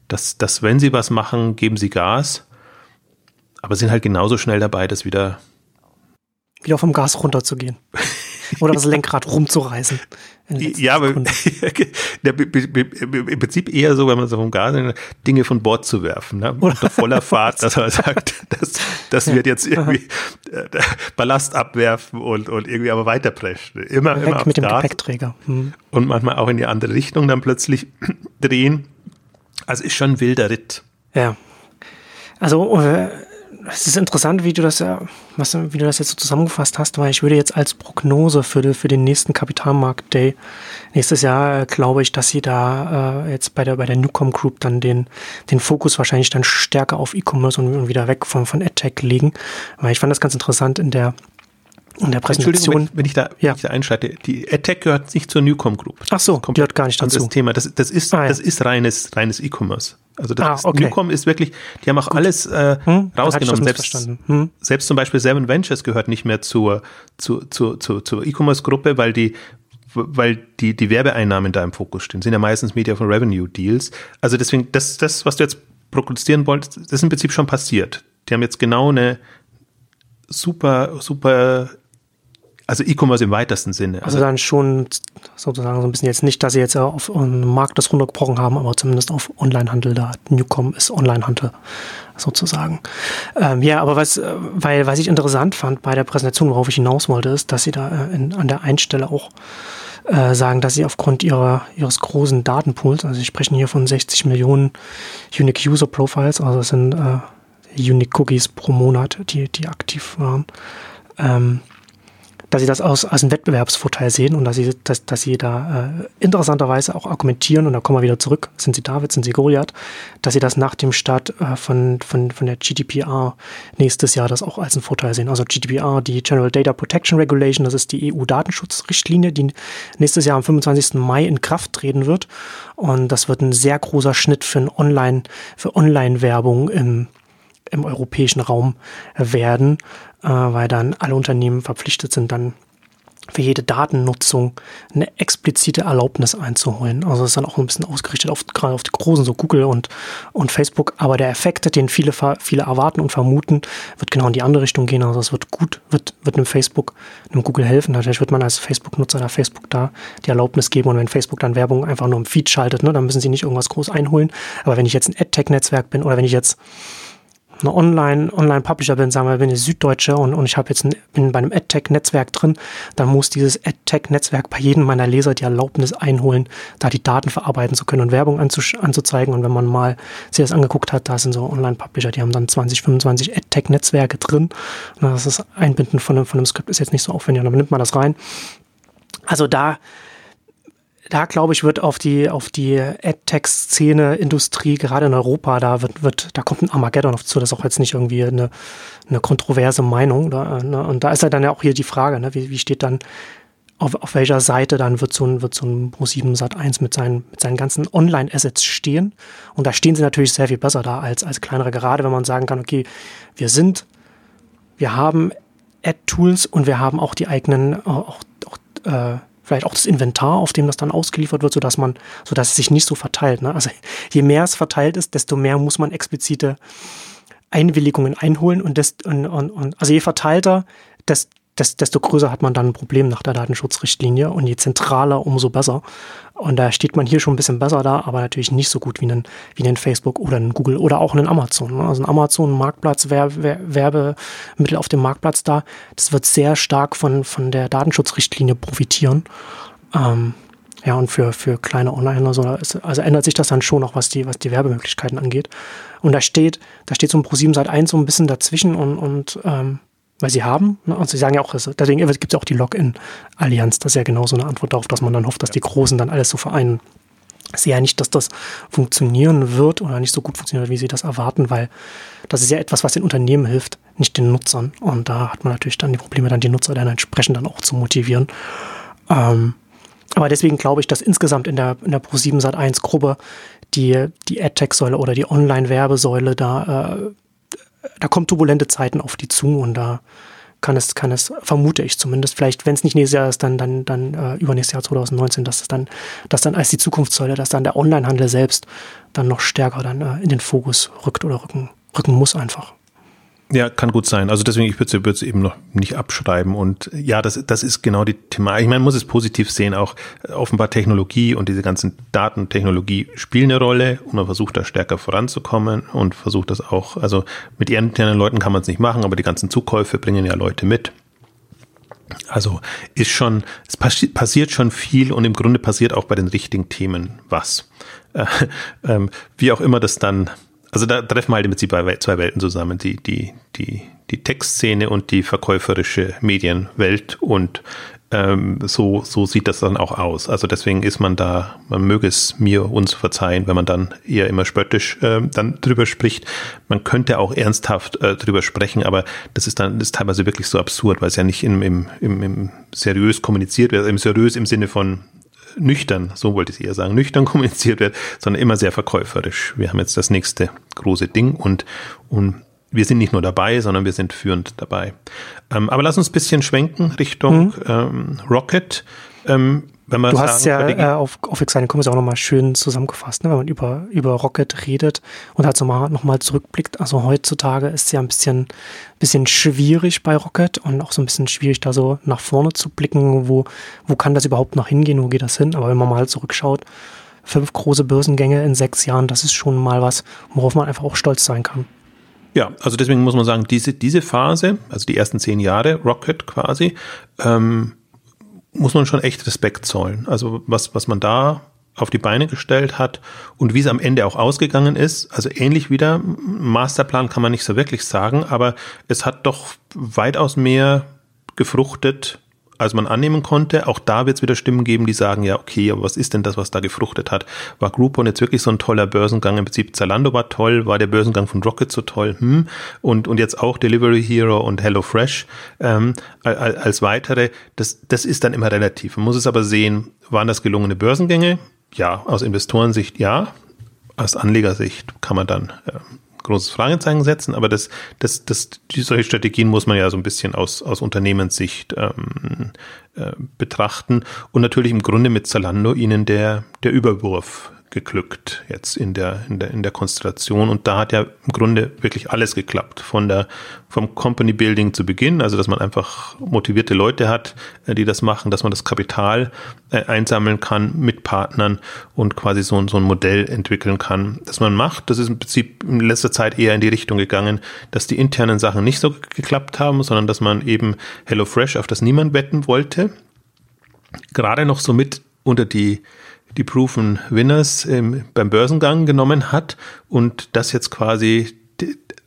dass, dass wenn sie was machen, geben sie Gas, aber sind halt genauso schnell dabei, das wieder wieder vom Gas runterzugehen. Oder das Lenkrad rumzureißen. Ja, aber im Prinzip eher so, wenn man so vom Gas Dinge von Bord zu werfen, ne? Unter voller Fahrt, dass man sagt, das, das wird jetzt irgendwie äh, Ballast abwerfen und, und irgendwie aber weiterpreschen. Immer, Weg immer mit dem Gas. Gepäckträger. Hm. Und manchmal auch in die andere Richtung dann plötzlich drehen. Also ist schon ein wilder Ritt. Ja. Also äh, es ist interessant, wie du das ja, was, wie du das jetzt so zusammengefasst hast, weil ich würde jetzt als Prognose für, für den nächsten Kapitalmarkt Day nächstes Jahr äh, glaube ich, dass sie da äh, jetzt bei der bei der Newcom Group dann den den Fokus wahrscheinlich dann stärker auf E-Commerce und, und, wieder weg von von AdTech legen, weil ich fand das ganz interessant in der in der Präsentation. Wenn, wenn, ich da, ja. wenn ich da einschalte, die AdTech gehört nicht zur Newcom Group. Ach so, Kommt gehört gar nicht dazu. Das Thema, das, das ist, ah, ja. das ist reines, reines E-Commerce. Also das ah, ist, okay. Newcom ist wirklich, die haben auch Gut. alles äh, hm, rausgenommen. Selbst, hm. selbst zum Beispiel Seven Ventures gehört nicht mehr zur, zur, zur, zur, zur E-Commerce-Gruppe, weil die weil die, die Werbeeinnahmen da im Fokus stehen, sind ja meistens Media for Revenue Deals. Also deswegen, das, das, was du jetzt protestieren wolltest, das ist im Prinzip schon passiert. Die haben jetzt genau eine super, super also E-Commerce im weitesten Sinne. Also, also dann schon sozusagen so ein bisschen jetzt nicht, dass sie jetzt auf einen Markt das runtergebrochen haben, aber zumindest auf Onlinehandel da. Newcom ist Onlinehandel sozusagen. Ähm, ja, aber was, äh, weil, was ich interessant fand bei der Präsentation, worauf ich hinaus wollte, ist, dass sie da äh, in, an der einen Stelle auch äh, sagen, dass sie aufgrund ihrer, ihres großen Datenpools, also sie sprechen hier von 60 Millionen Unique User Profiles, also das sind äh, Unique Cookies pro Monat, die, die aktiv waren, ähm, dass sie das aus, als einen Wettbewerbsvorteil sehen und dass sie, dass, dass sie da äh, interessanterweise auch argumentieren, und da kommen wir wieder zurück, sind sie David, sind sie Goliath, dass sie das nach dem Start äh, von, von, von der GDPR nächstes Jahr das auch als einen Vorteil sehen. Also GDPR, die General Data Protection Regulation, das ist die EU-Datenschutzrichtlinie, die nächstes Jahr am 25. Mai in Kraft treten wird. Und das wird ein sehr großer Schnitt für Online, für Online-Werbung im im europäischen Raum werden, äh, weil dann alle Unternehmen verpflichtet sind, dann für jede Datennutzung eine explizite Erlaubnis einzuholen. Also das ist dann auch ein bisschen ausgerichtet auf gerade auf die großen, so Google und, und Facebook. Aber der Effekt, den viele, viele erwarten und vermuten, wird genau in die andere Richtung gehen. Also es wird gut, wird, wird einem Facebook, einem Google helfen. Natürlich wird man als Facebook-Nutzer da Facebook da die Erlaubnis geben. Und wenn Facebook dann Werbung einfach nur im Feed schaltet, ne, dann müssen sie nicht irgendwas groß einholen. Aber wenn ich jetzt ein AdTech-Netzwerk bin oder wenn ich jetzt eine Online, Online-Publisher bin, sagen wir, bin ich Süddeutsche und, und ich habe jetzt ein, bin bei einem AdTech-Netzwerk drin, dann muss dieses AdTech-Netzwerk bei jedem meiner Leser die Erlaubnis einholen, da die Daten verarbeiten zu können und Werbung anzuzeigen. Und wenn man mal sich das angeguckt hat, da sind so Online-Publisher, die haben dann 20, 25 AdTech-Netzwerke drin. Und das ist Einbinden von einem, von einem Skript ist jetzt nicht so aufwendig, und dann nimmt man das rein. Also da da glaube ich, wird auf die, auf die AdTech-Szene, Industrie, gerade in Europa, da wird, wird, da kommt ein Armageddon auf zu. Das ist auch jetzt nicht irgendwie eine, eine kontroverse Meinung. Da, ne? Und da ist halt dann ja auch hier die Frage, ne? wie, wie steht dann, auf, auf welcher Seite dann wird so ein, wird so ein Pro7 Sat 1 mit seinen, mit seinen ganzen Online-Assets stehen. Und da stehen sie natürlich sehr viel besser da als, als kleinere, gerade wenn man sagen kann, okay, wir sind, wir haben Ad-Tools und wir haben auch die eigenen, auch, auch äh, vielleicht auch das Inventar, auf dem das dann ausgeliefert wird, sodass man, sodass es sich nicht so verteilt. Ne? Also je mehr es verteilt ist, desto mehr muss man explizite Einwilligungen einholen und, das, und, und, und also je verteilter, desto desto größer hat man dann ein Problem nach der Datenschutzrichtlinie und je zentraler, umso besser. Und da steht man hier schon ein bisschen besser da, aber natürlich nicht so gut wie ein, wie ein Facebook oder ein Google oder auch ein Amazon. Ne? Also ein Amazon, Marktplatz, Werbe, Werbemittel auf dem Marktplatz da, das wird sehr stark von, von der Datenschutzrichtlinie profitieren. Ähm, ja, und für, für kleine Online-Händler, so, also ändert sich das dann schon noch, was die, was die Werbemöglichkeiten angeht. Und da steht, da steht so ein Pro7 Seit 1 so ein bisschen dazwischen und, und ähm, weil sie haben. Ne? Und sie sagen ja auch, deswegen gibt es ja auch die Login-Allianz. Das ist ja genau so eine Antwort darauf, dass man dann hofft, dass die Großen dann alles so vereinen. Ich sehe ja nicht, dass das funktionieren wird oder nicht so gut funktioniert, wie sie das erwarten, weil das ist ja etwas, was den Unternehmen hilft, nicht den Nutzern. Und da hat man natürlich dann die Probleme, dann die Nutzer dann entsprechend dann auch zu motivieren. Ähm, aber deswegen glaube ich, dass insgesamt in der, in der Pro7 Sat1 Gruppe die, die AdTech-Säule oder die Online-Werbesäule da äh, da kommen turbulente Zeiten auf die zu und da kann es, kann es, vermute ich zumindest, vielleicht, wenn es nicht nächstes Jahr ist, dann, dann, dann äh, übernächstes Jahr 2019, dass es dann, dass dann als die Zukunftssäule, dass dann der Onlinehandel selbst dann noch stärker dann äh, in den Fokus rückt oder rücken, rücken muss einfach. Ja, kann gut sein. Also deswegen, ich würde es eben noch nicht abschreiben. Und ja, das, das ist genau die Thematik. Ich meine, man muss es positiv sehen. Auch offenbar Technologie und diese ganzen Datentechnologie spielen eine Rolle und man versucht da stärker voranzukommen und versucht das auch, also mit internen Leuten kann man es nicht machen, aber die ganzen Zukäufe bringen ja Leute mit. Also ist schon, es passiert schon viel und im Grunde passiert auch bei den richtigen Themen was. Äh, äh, wie auch immer das dann also da treffen halt im Prinzip zwei Welten zusammen, die, die, die, die Textszene und die verkäuferische Medienwelt und ähm, so, so sieht das dann auch aus. Also deswegen ist man da, man möge es mir uns verzeihen, wenn man dann eher immer spöttisch äh, dann drüber spricht. Man könnte auch ernsthaft äh, drüber sprechen, aber das ist dann ist teilweise wirklich so absurd, weil es ja nicht im, im, im, im seriös kommuniziert wird, im seriös im Sinne von nüchtern, so wollte ich eher sagen, nüchtern kommuniziert wird, sondern immer sehr verkäuferisch. Wir haben jetzt das nächste große Ding und, und wir sind nicht nur dabei, sondern wir sind führend dabei. Ähm, aber lass uns ein bisschen schwenken Richtung mhm. ähm, Rocket. Ähm, wenn man du hast ja äh, auf, Exciting Comics auch nochmal schön zusammengefasst, ne? wenn man über, über Rocket redet und halt so mal nochmal zurückblickt. Also heutzutage ist es ja ein bisschen, bisschen schwierig bei Rocket und auch so ein bisschen schwierig, da so nach vorne zu blicken, wo, wo kann das überhaupt noch hingehen, wo geht das hin? Aber wenn man mal zurückschaut, fünf große Börsengänge in sechs Jahren, das ist schon mal was, worauf man einfach auch stolz sein kann. Ja, also deswegen muss man sagen, diese, diese Phase, also die ersten zehn Jahre Rocket quasi, ähm, muss man schon echt Respekt zollen. Also was, was man da auf die Beine gestellt hat und wie es am Ende auch ausgegangen ist. Also ähnlich wieder, Masterplan kann man nicht so wirklich sagen, aber es hat doch weitaus mehr gefruchtet, als man annehmen konnte. Auch da wird es wieder Stimmen geben, die sagen, ja, okay, aber was ist denn das, was da gefruchtet hat? War Groupon jetzt wirklich so ein toller Börsengang? Im Prinzip Zalando war toll, war der Börsengang von Rocket so toll? Hm. Und, und jetzt auch Delivery Hero und HelloFresh ähm, als weitere. Das, das ist dann immer relativ. Man muss es aber sehen, waren das gelungene Börsengänge? Ja, aus Investorensicht ja. Aus Anlegersicht kann man dann äh, großes Fragezeichen setzen, aber das, das, das, solche Strategien muss man ja so ein bisschen aus, aus Unternehmenssicht ähm, äh, betrachten. Und natürlich im Grunde mit Zalando ihnen der, der Überwurf geglückt jetzt in der, in der, in der Konstellation. Und da hat ja im Grunde wirklich alles geklappt. Von der, vom Company Building zu Beginn, also dass man einfach motivierte Leute hat, äh, die das machen, dass man das Kapital äh, einsammeln kann mit Partnern und quasi so, so ein Modell entwickeln kann, das man macht. Das ist im Prinzip in letzter Zeit eher in die Richtung gegangen, dass die internen Sachen nicht so geklappt haben, sondern dass man eben HelloFresh, auf das niemand wetten wollte, gerade noch so mit unter die die Proven Winners ähm, beim Börsengang genommen hat und das jetzt quasi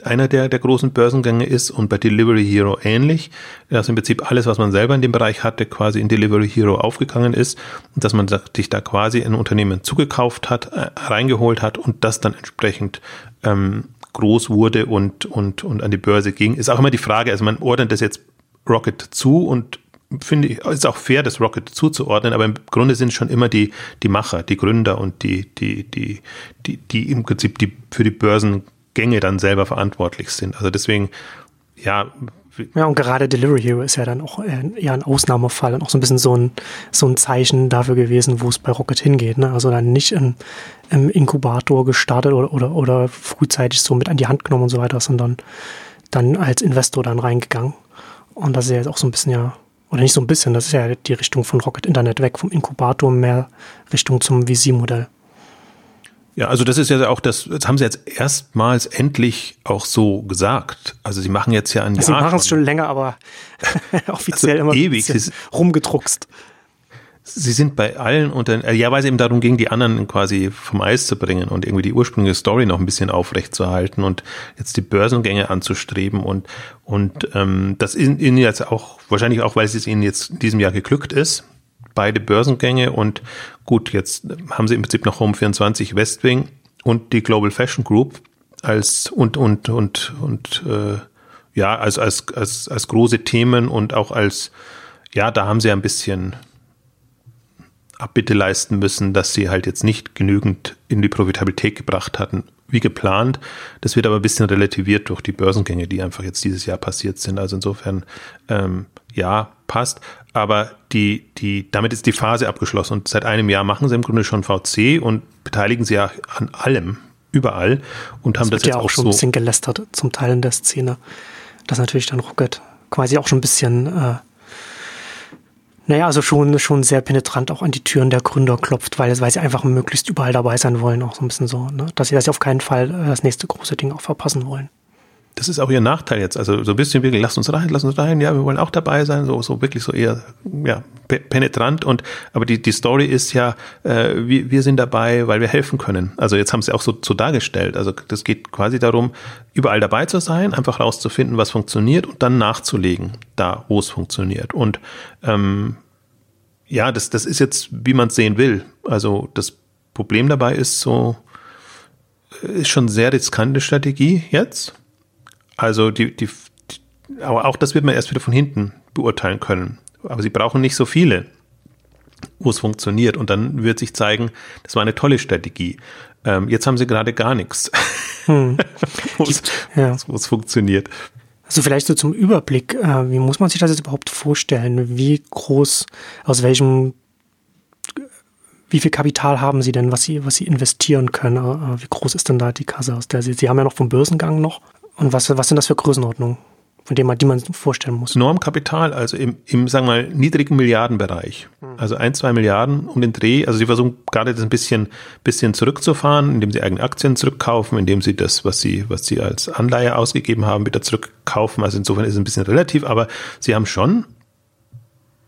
einer der, der großen Börsengänge ist und bei Delivery Hero ähnlich, dass im Prinzip alles, was man selber in dem Bereich hatte, quasi in Delivery Hero aufgegangen ist und dass man sich da quasi ein Unternehmen zugekauft hat, äh, reingeholt hat und das dann entsprechend ähm, groß wurde und, und, und an die Börse ging. Ist auch immer die Frage, also man ordnet das jetzt Rocket zu und finde ich, ist auch fair, das Rocket zuzuordnen, aber im Grunde sind es schon immer die, die Macher, die Gründer und die, die, die, die, die im Prinzip die für die Börsengänge dann selber verantwortlich sind. Also deswegen, ja. Ja, und gerade Delivery Hero ist ja dann auch eher ein Ausnahmefall und auch so ein bisschen so ein, so ein Zeichen dafür gewesen, wo es bei Rocket hingeht. Ne? Also dann nicht im, im Inkubator gestartet oder, oder, oder frühzeitig so mit an die Hand genommen und so weiter, sondern dann als Investor dann reingegangen. Und das ist ja jetzt auch so ein bisschen ja oder nicht so ein bisschen, das ist ja die Richtung von Rocket Internet weg vom Inkubator mehr Richtung zum VC-Modell. Ja, also das ist ja auch das, das haben sie jetzt erstmals endlich auch so gesagt. Also sie machen jetzt ja ein also Jahr. Sie machen es schon länger, aber offiziell also immer ewig. rumgedruckst. Sie sind bei allen unter, äh, ja, weil es eben darum ging, die anderen quasi vom Eis zu bringen und irgendwie die ursprüngliche Story noch ein bisschen aufrecht zu halten und jetzt die Börsengänge anzustreben und, und ähm, das ist ihnen jetzt auch, wahrscheinlich auch, weil es ihnen jetzt in diesem Jahr geglückt ist, beide Börsengänge und gut, jetzt haben sie im Prinzip noch Home 24 Westwing und die Global Fashion Group als und und und und äh, ja als als als als große Themen und auch als ja da haben sie ein bisschen Abbitte leisten müssen, dass sie halt jetzt nicht genügend in die Profitabilität gebracht hatten, wie geplant. Das wird aber ein bisschen relativiert durch die Börsengänge, die einfach jetzt dieses Jahr passiert sind. Also insofern, ähm, ja, passt. Aber die, die, damit ist die Phase abgeschlossen. Und seit einem Jahr machen sie im Grunde schon VC und beteiligen sie ja an allem, überall und haben das, das jetzt ja auch, auch schon so ein bisschen gelästert zum Teil in der Szene. Das natürlich dann Rocket quasi auch schon ein bisschen äh, naja, also schon, schon sehr penetrant auch an die Türen der Gründer klopft, weil, weil sie einfach möglichst überall dabei sein wollen, auch so ein bisschen so, ne? dass sie das auf keinen Fall äh, das nächste große Ding auch verpassen wollen. Das ist auch ihr Nachteil jetzt. Also so ein bisschen wirklich, lasst uns rein, lasst uns rein, ja, wir wollen auch dabei sein, so, so wirklich so eher ja, penetrant. Und aber die, die Story ist ja, äh, wir, wir sind dabei, weil wir helfen können. Also jetzt haben sie auch so, so dargestellt. Also das geht quasi darum, überall dabei zu sein, einfach rauszufinden, was funktioniert und dann nachzulegen, da wo es funktioniert. Und ähm, ja, das, das ist jetzt, wie man es sehen will. Also das Problem dabei ist so, ist schon sehr riskante Strategie jetzt. Also die, die, die, aber auch das wird man erst wieder von hinten beurteilen können. Aber sie brauchen nicht so viele, wo es funktioniert. Und dann wird sich zeigen, das war eine tolle Strategie. Ähm, jetzt haben sie gerade gar nichts, hm. wo es ja. funktioniert. Also vielleicht so zum Überblick, äh, wie muss man sich das jetzt überhaupt vorstellen? Wie groß, aus welchem wie viel Kapital haben Sie denn, was Sie, was Sie investieren können? Äh, wie groß ist denn da die Kasse, aus der Sie, Sie haben ja noch vom Börsengang noch. Und was, was sind das für Größenordnungen? von dem man, die man vorstellen muss. Normkapital, also im, im sagen wir mal, niedrigen Milliardenbereich. Also ein, zwei Milliarden um den Dreh. Also sie versuchen gerade das ein bisschen, bisschen zurückzufahren, indem sie eigene Aktien zurückkaufen, indem sie das, was sie, was sie als Anleihe ausgegeben haben, wieder zurückkaufen. Also insofern ist es ein bisschen relativ, aber sie haben schon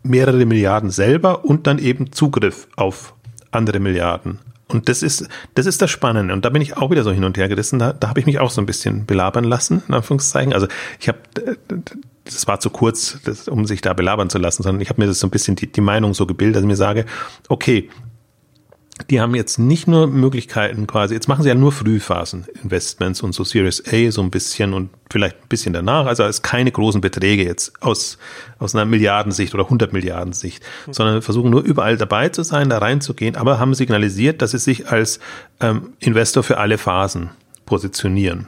mehrere Milliarden selber und dann eben Zugriff auf andere Milliarden. Und das ist, das ist das Spannende. Und da bin ich auch wieder so hin und her gerissen. Da, da habe ich mich auch so ein bisschen belabern lassen, in Anführungszeichen. Also ich habe, das war zu kurz, das, um sich da belabern zu lassen, sondern ich habe mir das so ein bisschen die, die Meinung so gebildet, dass ich mir sage, okay, die haben jetzt nicht nur Möglichkeiten quasi, jetzt machen sie ja nur Frühphasen-Investments und so Series A so ein bisschen und vielleicht ein bisschen danach, also es keine großen Beträge jetzt aus, aus einer Milliardensicht oder 100 Milliarden Sicht, mhm. sondern versuchen nur überall dabei zu sein, da reinzugehen, aber haben signalisiert, dass sie sich als ähm, Investor für alle Phasen positionieren.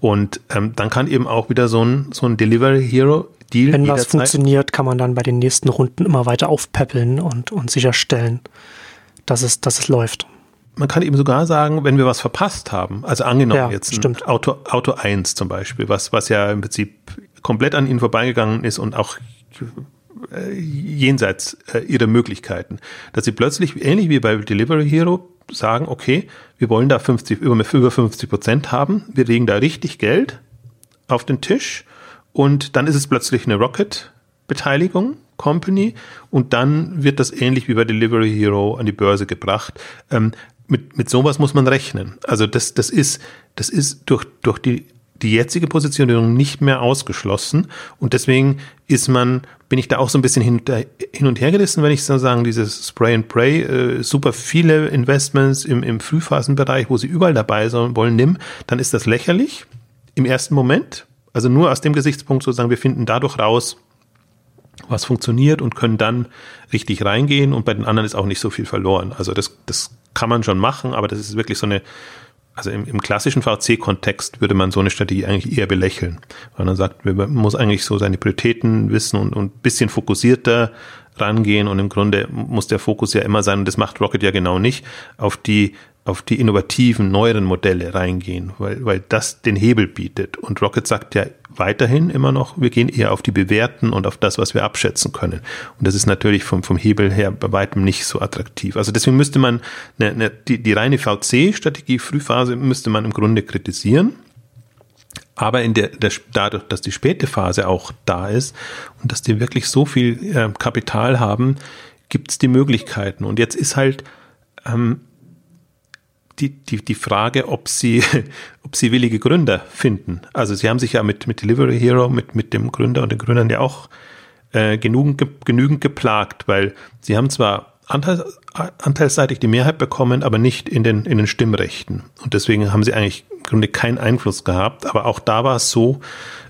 Und ähm, dann kann eben auch wieder so ein, so ein Delivery Hero Deal. Wenn was funktioniert, kann man dann bei den nächsten Runden immer weiter aufpäppeln und, und sicherstellen dass es, dass es läuft. Man kann eben sogar sagen, wenn wir was verpasst haben, also angenommen ja, jetzt stimmt. Auto, Auto 1 zum Beispiel, was, was ja im Prinzip komplett an ihnen vorbeigegangen ist und auch äh, jenseits äh, ihrer Möglichkeiten, dass sie plötzlich, ähnlich wie bei Delivery Hero, sagen, okay, wir wollen da 50, über, über 50 Prozent haben, wir legen da richtig Geld auf den Tisch und dann ist es plötzlich eine Rocket-Beteiligung Company und dann wird das ähnlich wie bei Delivery Hero an die Börse gebracht. Ähm, mit, mit sowas muss man rechnen. Also das, das ist, das ist durch, durch die, die jetzige Positionierung nicht mehr ausgeschlossen und deswegen ist man, bin ich da auch so ein bisschen hin, hin und her gerissen, wenn ich so sagen, dieses Spray and Pray, äh, super viele Investments im, im Frühphasenbereich, wo sie überall dabei sein wollen, nimm, dann ist das lächerlich im ersten Moment. Also nur aus dem Gesichtspunkt sozusagen, wir finden dadurch raus, was funktioniert und können dann richtig reingehen und bei den anderen ist auch nicht so viel verloren. Also das, das kann man schon machen, aber das ist wirklich so eine, also im, im klassischen VC-Kontext würde man so eine Strategie eigentlich eher belächeln, weil man sagt, man muss eigentlich so seine Prioritäten wissen und, und bisschen fokussierter rangehen und im Grunde muss der Fokus ja immer sein, und das macht Rocket ja genau nicht, auf die auf die innovativen, neueren Modelle reingehen, weil, weil das den Hebel bietet. Und Rocket sagt ja weiterhin immer noch, wir gehen eher auf die Bewährten und auf das, was wir abschätzen können. Und das ist natürlich vom, vom Hebel her bei weitem nicht so attraktiv. Also deswegen müsste man eine, eine, die, die reine VC-Strategie, Frühphase, müsste man im Grunde kritisieren. Aber in der, der, dadurch, dass die späte Phase auch da ist und dass die wirklich so viel äh, Kapital haben, gibt es die Möglichkeiten. Und jetzt ist halt ähm, die, die, die Frage, ob sie, ob sie willige Gründer finden. Also sie haben sich ja mit, mit Delivery Hero, mit, mit dem Gründer und den Gründern ja auch äh, genügend, genügend geplagt, weil sie haben zwar Anteil, anteilsseitig die Mehrheit bekommen, aber nicht in den, in den Stimmrechten. Und deswegen haben sie eigentlich im Grunde keinen Einfluss gehabt. Aber auch da war es so,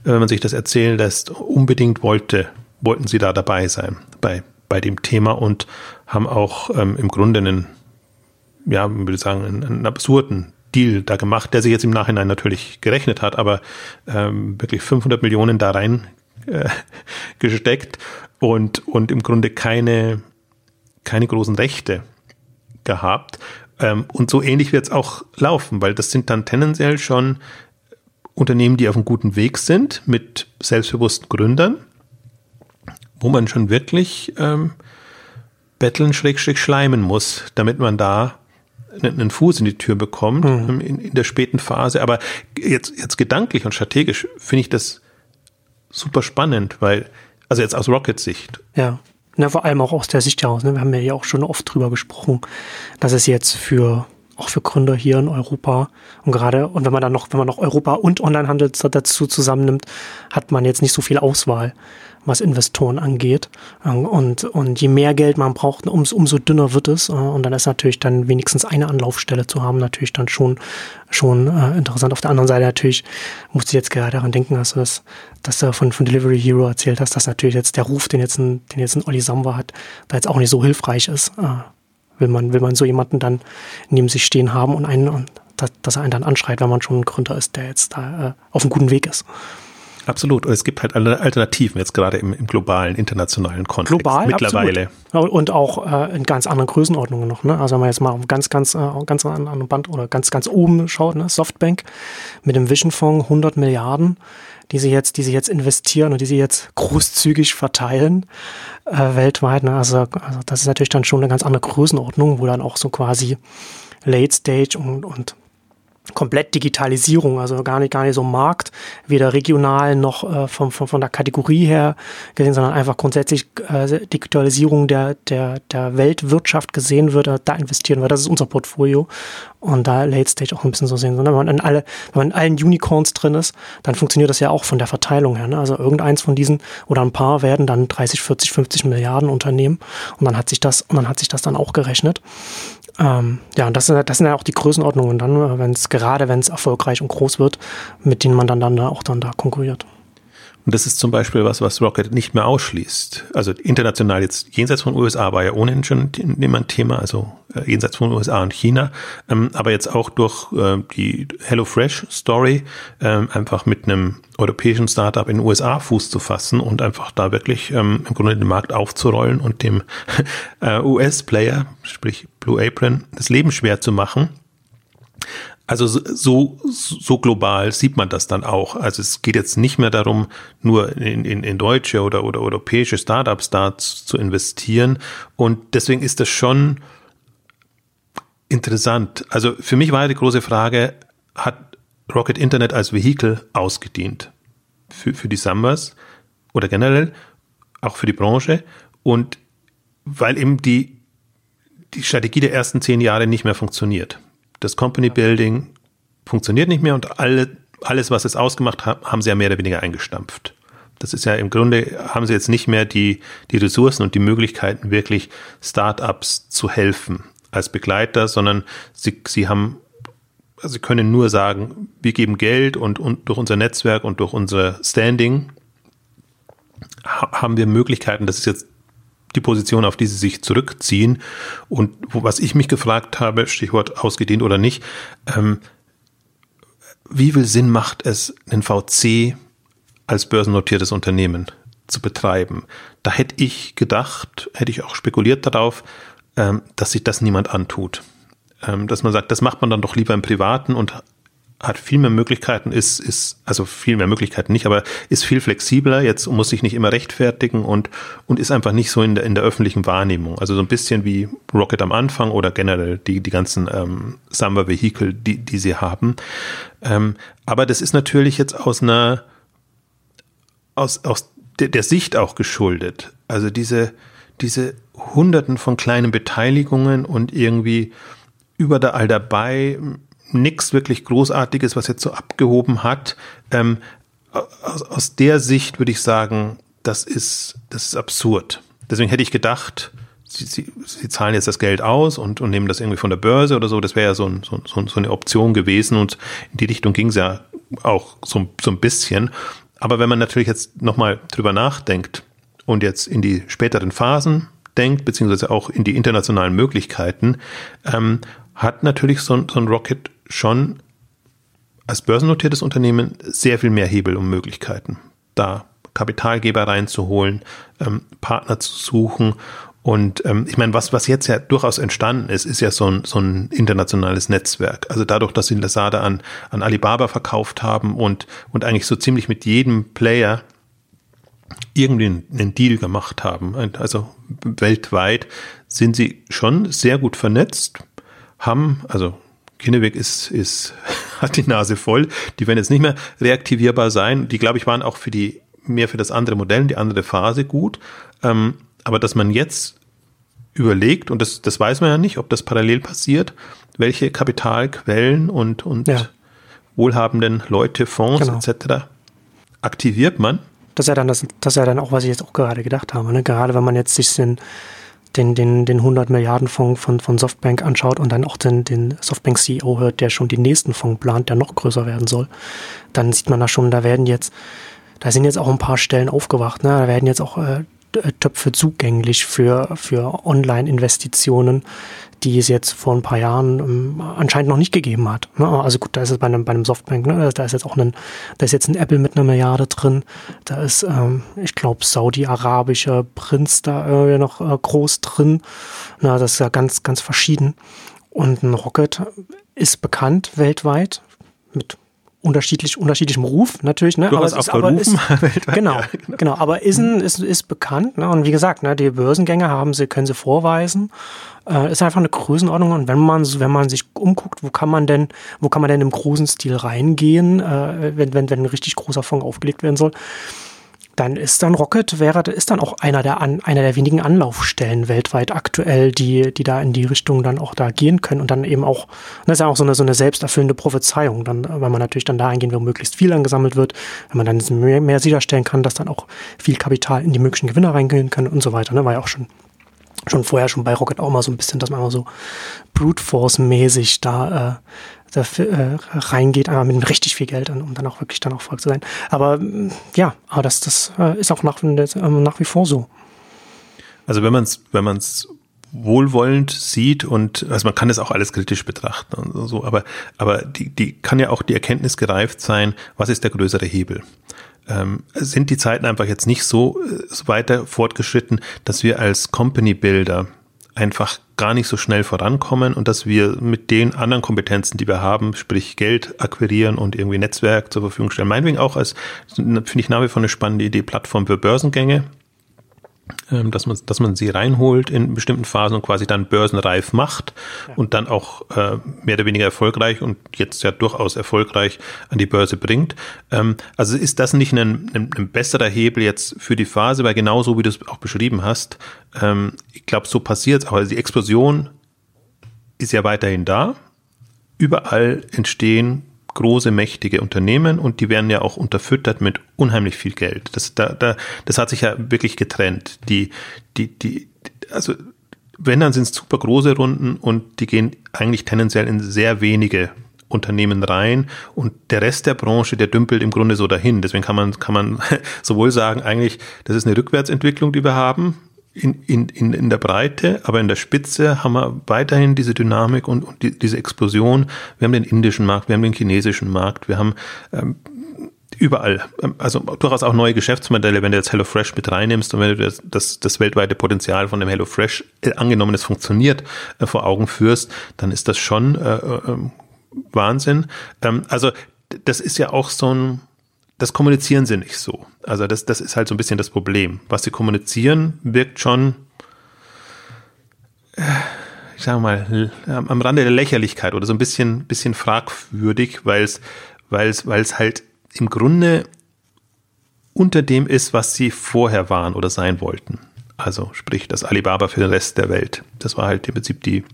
äh, wenn man sich das erzählen lässt, unbedingt wollte, wollten sie da dabei sein bei, bei dem Thema und haben auch ähm, im Grunde einen ja, würde sagen, einen, einen absurden Deal da gemacht, der sich jetzt im Nachhinein natürlich gerechnet hat, aber ähm, wirklich 500 Millionen da rein äh, gesteckt und, und im Grunde keine, keine großen Rechte gehabt. Ähm, und so ähnlich wird es auch laufen, weil das sind dann tendenziell schon Unternehmen, die auf einem guten Weg sind, mit selbstbewussten Gründern, wo man schon wirklich ähm, betteln, schräg, schräg schleimen muss, damit man da einen Fuß in die Tür bekommt mhm. in, in, der späten Phase. Aber jetzt, jetzt gedanklich und strategisch finde ich das super spannend, weil, also jetzt aus Rockets Sicht. Ja. Na, vor allem auch aus der Sicht heraus. Ne? Wir haben ja hier auch schon oft drüber gesprochen, dass es jetzt für auch für Gründer hier in Europa und gerade und wenn man dann noch wenn man noch Europa und Onlinehandel dazu zusammennimmt, hat man jetzt nicht so viel Auswahl was Investoren angeht. Ähm, und, und je mehr Geld man braucht, um, umso dünner wird es. Äh, und dann ist natürlich dann wenigstens eine Anlaufstelle zu haben, natürlich dann schon, schon äh, interessant. Auf der anderen Seite natürlich musste ich jetzt gerade daran denken, dass du das, dass du von, von Delivery Hero erzählt hast, dass natürlich jetzt der Ruf, den jetzt ein, den jetzt ein Olli Samba hat, da jetzt auch nicht so hilfreich ist. Äh, will man, will man so jemanden dann neben sich stehen haben und einen, dass, dass er einen dann anschreit, wenn man schon ein Gründer ist, der jetzt da äh, auf einem guten Weg ist. Absolut. Und es gibt halt Alternativen jetzt gerade im, im globalen, internationalen Kontext Global, mittlerweile. Absolut. Und auch äh, in ganz anderen Größenordnungen noch. Ne? Also wenn man jetzt mal auf ganz, ganz, äh, ganz an einem Band oder ganz, ganz oben schaut, ne? Softbank mit dem Vision Fonds 100 Milliarden, die sie jetzt, die sie jetzt investieren und die sie jetzt großzügig verteilen äh, weltweit. Ne? Also, also das ist natürlich dann schon eine ganz andere Größenordnung, wo dann auch so quasi Late Stage und, und komplett Digitalisierung, also gar nicht, gar nicht so Markt, weder regional noch äh, von, von, von der Kategorie her gesehen, sondern einfach grundsätzlich äh, Digitalisierung der, der, der Weltwirtschaft gesehen wird, äh, da investieren wir. Das ist unser Portfolio. Und da Late Stage auch ein bisschen so sehen. Sondern wenn man in alle, wenn man in allen Unicorns drin ist, dann funktioniert das ja auch von der Verteilung her. Ne? Also irgendeins von diesen oder ein paar werden dann 30, 40, 50 Milliarden Unternehmen. Und dann hat sich das, und dann hat sich das dann auch gerechnet. Ähm, ja, und das, das sind ja auch die Größenordnungen dann, äh, wenn es gerade wenn es erfolgreich und groß wird, mit denen man dann, dann da auch dann da konkurriert. Und das ist zum Beispiel was, was Rocket nicht mehr ausschließt. Also international jetzt jenseits von USA war ja ohnehin schon immer ein Thema, also äh, jenseits von USA und China, ähm, aber jetzt auch durch äh, die HelloFresh Story ähm, einfach mit einem europäischen Startup in den USA Fuß zu fassen und einfach da wirklich ähm, im Grunde den Markt aufzurollen und dem äh, US-Player, sprich Blue Apron, das Leben schwer zu machen. Also so, so global sieht man das dann auch. Also es geht jetzt nicht mehr darum, nur in, in, in deutsche oder, oder europäische Startups da zu investieren. Und deswegen ist das schon interessant. Also für mich war die große Frage, hat Rocket Internet als Vehikel ausgedient für, für die Summers oder generell auch für die Branche? Und weil eben die, die Strategie der ersten zehn Jahre nicht mehr funktioniert das Company Building funktioniert nicht mehr und alle, alles, was es ausgemacht hat, haben sie ja mehr oder weniger eingestampft. Das ist ja im Grunde, haben sie jetzt nicht mehr die, die Ressourcen und die Möglichkeiten, wirklich Startups zu helfen als Begleiter, sondern sie, sie haben, also sie können nur sagen, wir geben Geld und, und durch unser Netzwerk und durch unser Standing haben wir Möglichkeiten, das ist jetzt die Position, auf die sie sich zurückziehen. Und was ich mich gefragt habe, Stichwort ausgedehnt oder nicht, ähm, wie viel Sinn macht es, einen VC als börsennotiertes Unternehmen zu betreiben? Da hätte ich gedacht, hätte ich auch spekuliert darauf, ähm, dass sich das niemand antut. Ähm, dass man sagt, das macht man dann doch lieber im Privaten und hat viel mehr Möglichkeiten, ist, ist, also viel mehr Möglichkeiten nicht, aber ist viel flexibler, jetzt muss sich nicht immer rechtfertigen und, und ist einfach nicht so in der, in der öffentlichen Wahrnehmung. Also so ein bisschen wie Rocket am Anfang oder generell die, die ganzen ähm, Samba-Vehikel, die, die sie haben. Ähm, aber das ist natürlich jetzt aus einer, aus, aus der, der Sicht auch geschuldet. Also diese, diese Hunderten von kleinen Beteiligungen und irgendwie über der all dabei nichts wirklich Großartiges, was jetzt so abgehoben hat. Ähm, aus, aus der Sicht würde ich sagen, das ist, das ist absurd. Deswegen hätte ich gedacht, Sie, Sie, Sie zahlen jetzt das Geld aus und, und nehmen das irgendwie von der Börse oder so. Das wäre ja so, ein, so, so eine Option gewesen und in die Richtung ging es ja auch so, so ein bisschen. Aber wenn man natürlich jetzt nochmal drüber nachdenkt und jetzt in die späteren Phasen denkt, beziehungsweise auch in die internationalen Möglichkeiten, ähm, hat natürlich so, so ein Rocket schon als börsennotiertes Unternehmen sehr viel mehr Hebel und Möglichkeiten, da Kapitalgeber reinzuholen, ähm, Partner zu suchen. Und ähm, ich meine, was, was jetzt ja durchaus entstanden ist, ist ja so ein, so ein internationales Netzwerk. Also dadurch, dass sie Lazada an, an Alibaba verkauft haben und, und eigentlich so ziemlich mit jedem Player irgendwie einen Deal gemacht haben. Also weltweit sind sie schon sehr gut vernetzt, haben, also Kinneweg ist, ist, hat die Nase voll. Die werden jetzt nicht mehr reaktivierbar sein. Die, glaube ich, waren auch für die, mehr für das andere Modell, die andere Phase gut. Ähm, aber dass man jetzt überlegt, und das, das weiß man ja nicht, ob das parallel passiert, welche Kapitalquellen und, und ja. wohlhabenden Leute, Fonds genau. etc. aktiviert man. Das ist ja dann das, das ist ja dann auch, was ich jetzt auch gerade gedacht habe. Ne? Gerade wenn man jetzt sich den, den, den, den 100 Milliarden Fonds von, von Softbank anschaut und dann auch den, den Softbank CEO hört, der schon den nächsten Fonds plant, der noch größer werden soll, dann sieht man da schon, da werden jetzt, da sind jetzt auch ein paar Stellen aufgewacht, ne? da werden jetzt auch äh, Töpfe zugänglich für, für Online-Investitionen, die es jetzt vor ein paar Jahren ähm, anscheinend noch nicht gegeben hat. Ne? Also gut, da ist es bei einem, bei einem Softbank, ne? da ist jetzt auch ein, da ist jetzt ein Apple mit einer Milliarde drin, da ist, ähm, ich glaube, saudi-arabischer Prinz da irgendwie noch äh, groß drin. Na, das ist ja ganz, ganz verschieden. Und ein Rocket ist bekannt weltweit mit unterschiedlich, unterschiedlichem Ruf natürlich, ne? aber es ist, aber ist, genau, ja, genau, genau, aber ist, ein, ist, ist bekannt, ne? Und wie gesagt, ne, die Börsengänge haben sie, können sie vorweisen. Äh, ist einfach eine Größenordnung und wenn man, wenn man sich umguckt, wo kann man denn, wo kann man denn im großen Stil reingehen, äh, wenn, wenn, wenn ein richtig großer Fonds aufgelegt werden soll, dann ist dann Rocket, wäre, ist dann auch einer der, an, einer der wenigen Anlaufstellen weltweit aktuell, die, die da in die Richtung dann auch da gehen können und dann eben auch, das ist ja auch so eine, so eine selbsterfüllende Prophezeiung, dann, weil man natürlich dann da eingehen, wo möglichst viel angesammelt wird, wenn man dann mehr, mehr sicherstellen kann, dass dann auch viel Kapital in die möglichen Gewinner reingehen kann und so weiter, ne, war ja auch schon schon vorher schon bei Rocket auch mal so ein bisschen, dass man immer so Brute Force mäßig da äh, dafür, äh, reingeht, einmal mit richtig viel Geld, um dann auch wirklich dann auch Volk zu sein. Aber mm, ja, aber das, das äh, ist auch nach, ähm, nach wie vor so. Also wenn man es wenn man's wohlwollend sieht und also man kann das auch alles kritisch betrachten und so, aber aber die die kann ja auch die Erkenntnis gereift sein, was ist der größere Hebel? Ähm, sind die Zeiten einfach jetzt nicht so, so äh, weiter fortgeschritten, dass wir als Company Builder einfach gar nicht so schnell vorankommen und dass wir mit den anderen Kompetenzen, die wir haben, sprich Geld akquirieren und irgendwie Netzwerk zur Verfügung stellen, meinetwegen auch als, finde ich nach wie vor eine spannende Idee, Plattform für Börsengänge, dass man, dass man sie reinholt in bestimmten Phasen und quasi dann börsenreif macht ja. und dann auch äh, mehr oder weniger erfolgreich und jetzt ja durchaus erfolgreich an die Börse bringt. Ähm, also ist das nicht ein, ein, ein, besserer Hebel jetzt für die Phase, weil genauso wie du es auch beschrieben hast, ähm, ich glaube, so passiert es auch. Also die Explosion ist ja weiterhin da. Überall entstehen große, mächtige Unternehmen und die werden ja auch unterfüttert mit unheimlich viel Geld. Das, da, da, das hat sich ja wirklich getrennt. Die, die, die, also wenn, dann sind es super große Runden und die gehen eigentlich tendenziell in sehr wenige Unternehmen rein und der Rest der Branche, der dümpelt im Grunde so dahin. Deswegen kann man, kann man sowohl sagen, eigentlich, das ist eine Rückwärtsentwicklung, die wir haben, in, in, in, in der Breite, aber in der Spitze haben wir weiterhin diese Dynamik und, und die, diese Explosion. Wir haben den indischen Markt, wir haben den chinesischen Markt, wir haben ähm, überall, ähm, also durchaus auch neue Geschäftsmodelle, wenn du jetzt HelloFresh mit reinnimmst und wenn du das, das, das weltweite Potenzial von dem HelloFresh, äh, angenommen es funktioniert, äh, vor Augen führst, dann ist das schon äh, äh, Wahnsinn. Ähm, also das ist ja auch so ein das kommunizieren sie nicht so. Also das, das ist halt so ein bisschen das Problem. Was sie kommunizieren, wirkt schon, ich sage mal, am Rande der Lächerlichkeit oder so ein bisschen, bisschen fragwürdig, weil es, weil es, weil es halt im Grunde unter dem ist, was sie vorher waren oder sein wollten. Also sprich das Alibaba für den Rest der Welt. Das war halt im Prinzip die,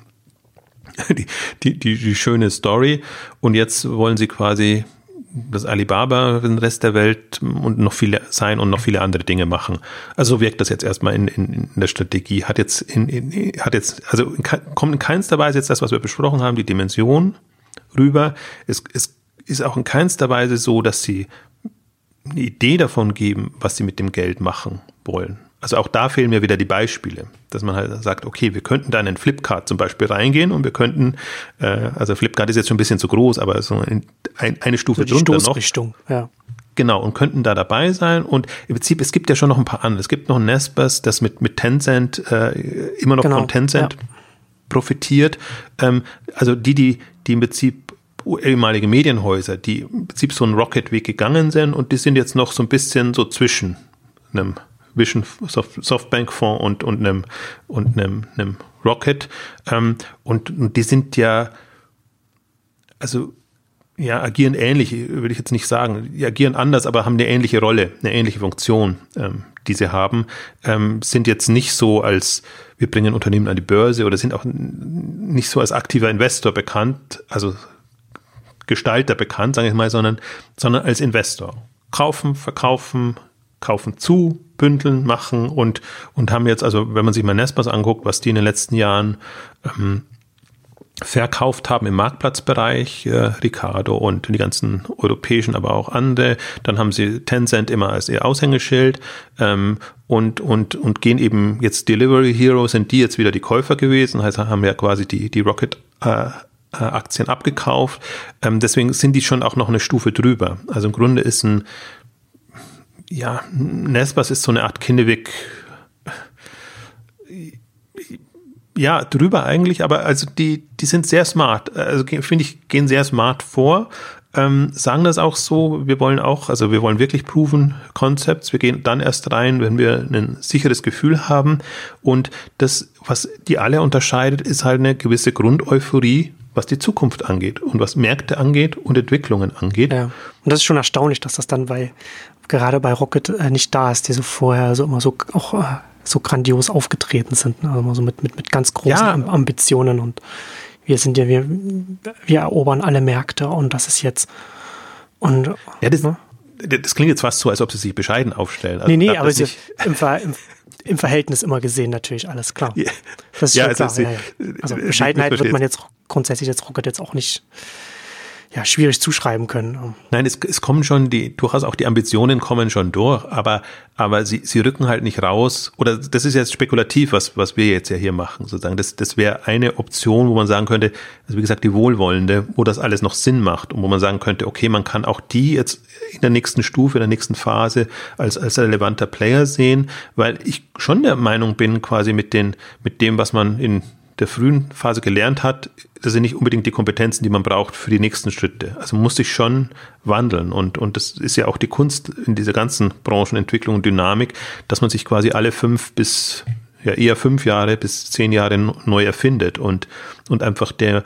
die, die, die schöne Story. Und jetzt wollen sie quasi das Alibaba den Rest der Welt und noch viele sein und noch viele andere Dinge machen. Also wirkt das jetzt erstmal in, in, in der Strategie. Hat jetzt, in, in, hat jetzt, also kommt in keinster Weise jetzt das, was wir besprochen haben, die Dimension rüber. Es, es ist auch in keinster Weise so, dass sie eine Idee davon geben, was sie mit dem Geld machen wollen. Also auch da fehlen mir wieder die Beispiele, dass man halt sagt, okay, wir könnten da in den Flipkart zum Beispiel reingehen und wir könnten, äh, also Flipkart ist jetzt schon ein bisschen zu groß, aber so ein, eine Stufe so drunter noch. ja. Genau, und könnten da dabei sein. Und im Prinzip, es gibt ja schon noch ein paar andere. Es gibt noch ein Nespers, das mit, mit Tencent, äh, immer noch genau, von Tencent ja. profitiert. Ähm, also die, die, die im Prinzip ehemalige Medienhäuser, die im Prinzip so einen Rocket-Weg gegangen sind und die sind jetzt noch so ein bisschen so zwischen einem Vision Soft, Softbank Fonds und, und einem, und einem, einem Rocket. Ähm, und, und die sind ja, also ja, agieren ähnlich, würde ich jetzt nicht sagen. Die agieren anders, aber haben eine ähnliche Rolle, eine ähnliche Funktion, ähm, die sie haben. Ähm, sind jetzt nicht so als, wir bringen Unternehmen an die Börse oder sind auch nicht so als aktiver Investor bekannt, also Gestalter bekannt, sage ich mal, sondern, sondern als Investor. Kaufen, verkaufen, kaufen zu, bündeln, machen und, und haben jetzt, also wenn man sich mal Nespers anguckt, was die in den letzten Jahren ähm, verkauft haben im Marktplatzbereich, äh, Ricardo und die ganzen europäischen, aber auch andere. Dann haben sie Tencent immer als ihr Aushängeschild ähm, und, und, und gehen eben jetzt Delivery Hero, sind die jetzt wieder die Käufer gewesen, heißt, haben ja quasi die, die Rocket äh, äh, Aktien abgekauft. Ähm, deswegen sind die schon auch noch eine Stufe drüber. Also im Grunde ist ein, ja, Nesbas ist so eine Art Kinnewig, ja, drüber eigentlich, aber also die, die sind sehr smart. Also finde ich, gehen sehr smart vor. Ähm, sagen das auch so, wir wollen auch, also wir wollen wirklich proven Concepts. Wir gehen dann erst rein, wenn wir ein sicheres Gefühl haben. Und das, was die alle unterscheidet, ist halt eine gewisse Grundeuphorie, was die Zukunft angeht und was Märkte angeht und Entwicklungen angeht. Ja. Und das ist schon erstaunlich, dass das dann bei, gerade bei Rocket äh, nicht da ist, die so vorher so immer so auch äh, so grandios aufgetreten sind. Ne? Also so mit, mit, mit ganz großen ja. Ambitionen und wir sind ja, wir, wir erobern alle Märkte und das ist jetzt. Und, ja, das, ne? das klingt jetzt fast so, als ob sie sich bescheiden aufstellen. Also, nee, nee, aber sie, im, Ver, im, im, Verhältnis immer gesehen natürlich, alles klar. Das ist ja, also, klar. Ja, ja. also Bescheidenheit wird man jetzt grundsätzlich jetzt Rocket jetzt auch nicht ja, schwierig zuschreiben können. Nein, es, es kommen schon die, durchaus auch die Ambitionen kommen schon durch, aber, aber sie, sie rücken halt nicht raus. Oder das ist jetzt spekulativ, was, was wir jetzt ja hier machen, sozusagen. Das, das wäre eine Option, wo man sagen könnte, also wie gesagt, die Wohlwollende, wo das alles noch Sinn macht und wo man sagen könnte, okay, man kann auch die jetzt in der nächsten Stufe, in der nächsten Phase als, als relevanter Player sehen, weil ich schon der Meinung bin, quasi mit den, mit dem, was man in der frühen Phase gelernt hat, das sind nicht unbedingt die Kompetenzen, die man braucht für die nächsten Schritte. Also muss sich schon wandeln und, und das ist ja auch die Kunst in dieser ganzen Branchenentwicklung und Dynamik, dass man sich quasi alle fünf bis ja eher fünf Jahre bis zehn Jahre neu erfindet und, und einfach der,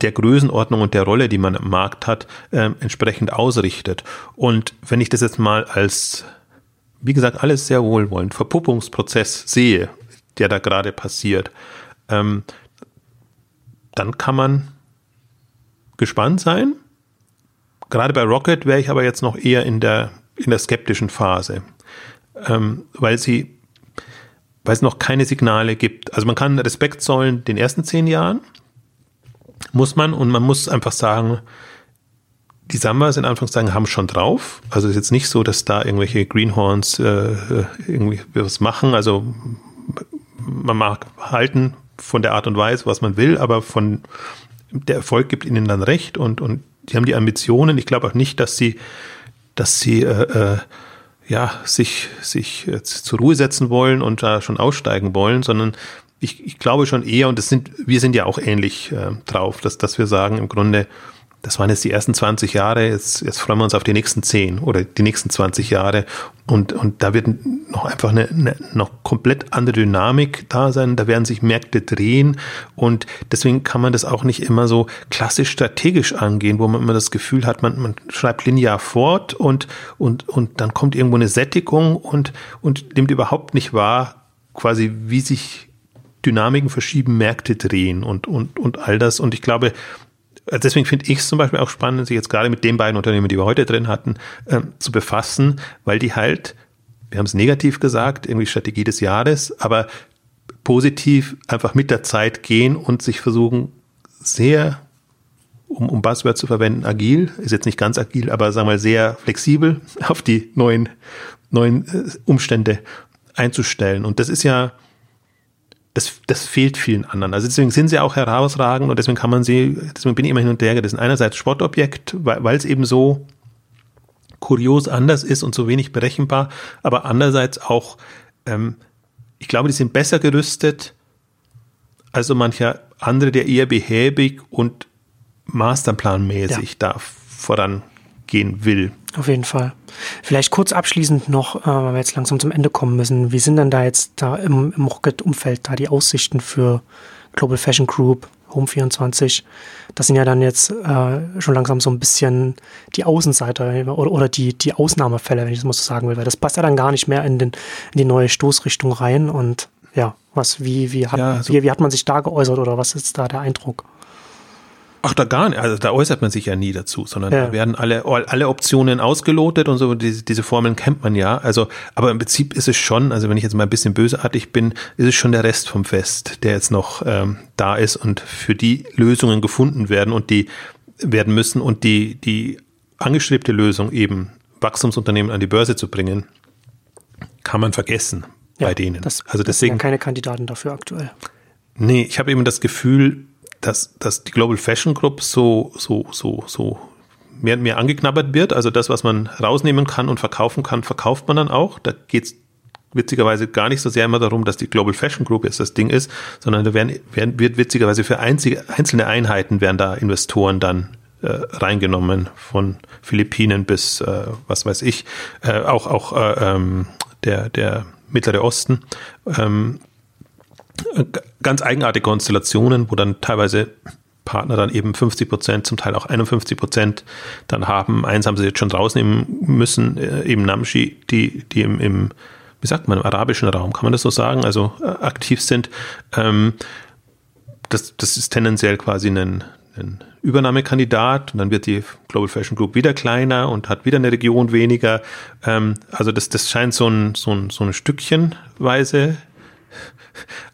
der Größenordnung und der Rolle, die man im Markt hat, äh, entsprechend ausrichtet. Und wenn ich das jetzt mal als, wie gesagt, alles sehr wohlwollend, Verpuppungsprozess sehe, der da gerade passiert, ähm, dann kann man gespannt sein. Gerade bei Rocket wäre ich aber jetzt noch eher in der, in der skeptischen Phase, ähm, weil sie, weil es noch keine Signale gibt. Also man kann Respekt zollen den ersten zehn Jahren, muss man, und man muss einfach sagen, die Sambas in Anführungszeichen haben schon drauf. Also ist jetzt nicht so, dass da irgendwelche Greenhorns äh, irgendwie was machen. Also man mag halten von der Art und Weise, was man will, aber von der Erfolg gibt ihnen dann recht und, und die haben die Ambitionen. Ich glaube auch nicht, dass sie, dass sie äh, äh, ja, sich, sich zur Ruhe setzen wollen und da schon aussteigen wollen, sondern ich, ich glaube schon eher, und das sind, wir sind ja auch ähnlich äh, drauf, dass, dass wir sagen, im Grunde, das waren jetzt die ersten 20 Jahre, jetzt, jetzt freuen wir uns auf die nächsten 10 oder die nächsten 20 Jahre. Und, und da wird noch einfach eine, eine noch komplett andere Dynamik da sein, da werden sich Märkte drehen und deswegen kann man das auch nicht immer so klassisch strategisch angehen, wo man immer das Gefühl hat, man, man schreibt linear fort und, und, und dann kommt irgendwo eine Sättigung und, und nimmt überhaupt nicht wahr, quasi wie sich Dynamiken verschieben, Märkte drehen und, und, und all das. Und ich glaube, deswegen finde ich es zum Beispiel auch spannend, sich jetzt gerade mit den beiden Unternehmen, die wir heute drin hatten, äh, zu befassen, weil die halt, wir haben es negativ gesagt, irgendwie Strategie des Jahres, aber positiv einfach mit der Zeit gehen und sich versuchen, sehr, um, um Buzzword zu verwenden, agil, ist jetzt nicht ganz agil, aber sagen wir mal sehr flexibel auf die neuen, neuen äh, Umstände einzustellen. Und das ist ja, das, das fehlt vielen anderen. Also deswegen sind sie auch herausragend und deswegen kann man sie, deswegen bin ich immer hin und her, das ist einerseits Sportobjekt, weil, weil es eben so kurios anders ist und so wenig berechenbar, aber andererseits auch, ähm, ich glaube, die sind besser gerüstet als so mancher andere, der eher behäbig und masterplanmäßig ja. da vorangehen will. Auf jeden Fall. Vielleicht kurz abschließend noch, äh, weil wir jetzt langsam zum Ende kommen müssen. Wie sind denn da jetzt da im, im Rocket-Umfeld da die Aussichten für Global Fashion Group, Home24? Das sind ja dann jetzt äh, schon langsam so ein bisschen die Außenseiter oder, oder die, die Ausnahmefälle, wenn ich das mal so sagen will, weil das passt ja dann gar nicht mehr in, den, in die neue Stoßrichtung rein. Und ja, was, wie, wie, hat, ja, also, wie, wie hat man sich da geäußert oder was ist da der Eindruck? Ach, da gar nicht. Also da äußert man sich ja nie dazu, sondern Ja. da werden alle, alle Optionen ausgelotet und so. Diese, diese Formeln kennt man ja. Also, aber im Prinzip ist es schon, also wenn ich jetzt mal ein bisschen bösartig bin, ist es schon der Rest vom Fest, der jetzt noch ähm, da ist und für die Lösungen gefunden werden und die werden müssen und die, die angestrebte Lösung eben Wachstumsunternehmen an die Börse zu bringen, kann man vergessen bei denen. Das, also das sind ja deswegen, keine Kandidaten dafür aktuell. Nee, ich habe eben das Gefühl, dass, dass die Global Fashion Group so, so, so, so mehr und mehr angeknabbert wird. Also das, was man rausnehmen kann und verkaufen kann, verkauft man dann auch. Da geht's witzigerweise gar nicht so sehr immer darum, dass die Global Fashion Group jetzt das Ding ist, sondern da werden, werden wird witzigerweise für einzige, einzelne Einheiten werden da Investoren dann äh, reingenommen, von Philippinen bis äh, was weiß ich, äh, auch auch äh, ähm, der der Mittlere Osten. Ähm, ganz eigenartige Konstellationen, wo dann teilweise Partner dann eben 50 Prozent, zum Teil auch 51 Prozent dann haben. Eins haben sie jetzt schon rausnehmen müssen, äh, eben Namshi, die, die im, im, wie sagt man, im arabischen Raum, kann man das so sagen, also äh, aktiv sind. Ähm, das, das ist tendenziell quasi ein, ein Übernahmekandidat und dann wird die Global Fashion Group wieder kleiner und hat wieder eine Region weniger. Ähm, also das, das scheint so ein, so ein, so ein Stückchenweise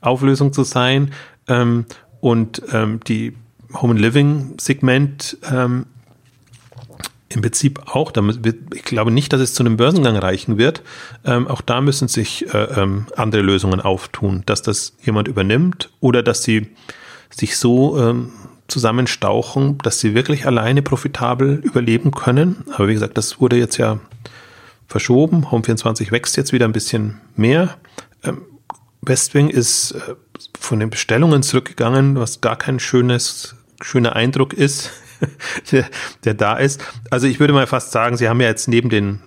Auflösung zu sein. Ähm, und ähm, die Home and Living Segment ähm, im Prinzip auch, ich glaube nicht, dass es zu einem Börsengang reichen wird. Ähm, auch da müssen sich äh, ähm, andere Lösungen auftun, dass das jemand übernimmt oder dass sie sich so ähm, zusammenstauchen, dass sie wirklich alleine profitabel überleben können. Aber wie gesagt, das wurde jetzt ja verschoben. Home24 wächst jetzt wieder ein bisschen mehr. Ähm, Westwing ist äh, von den Bestellungen zurückgegangen, was gar kein schönes, schöner Eindruck ist, der, der da ist. Also ich würde mal fast sagen, sie haben ja jetzt neben den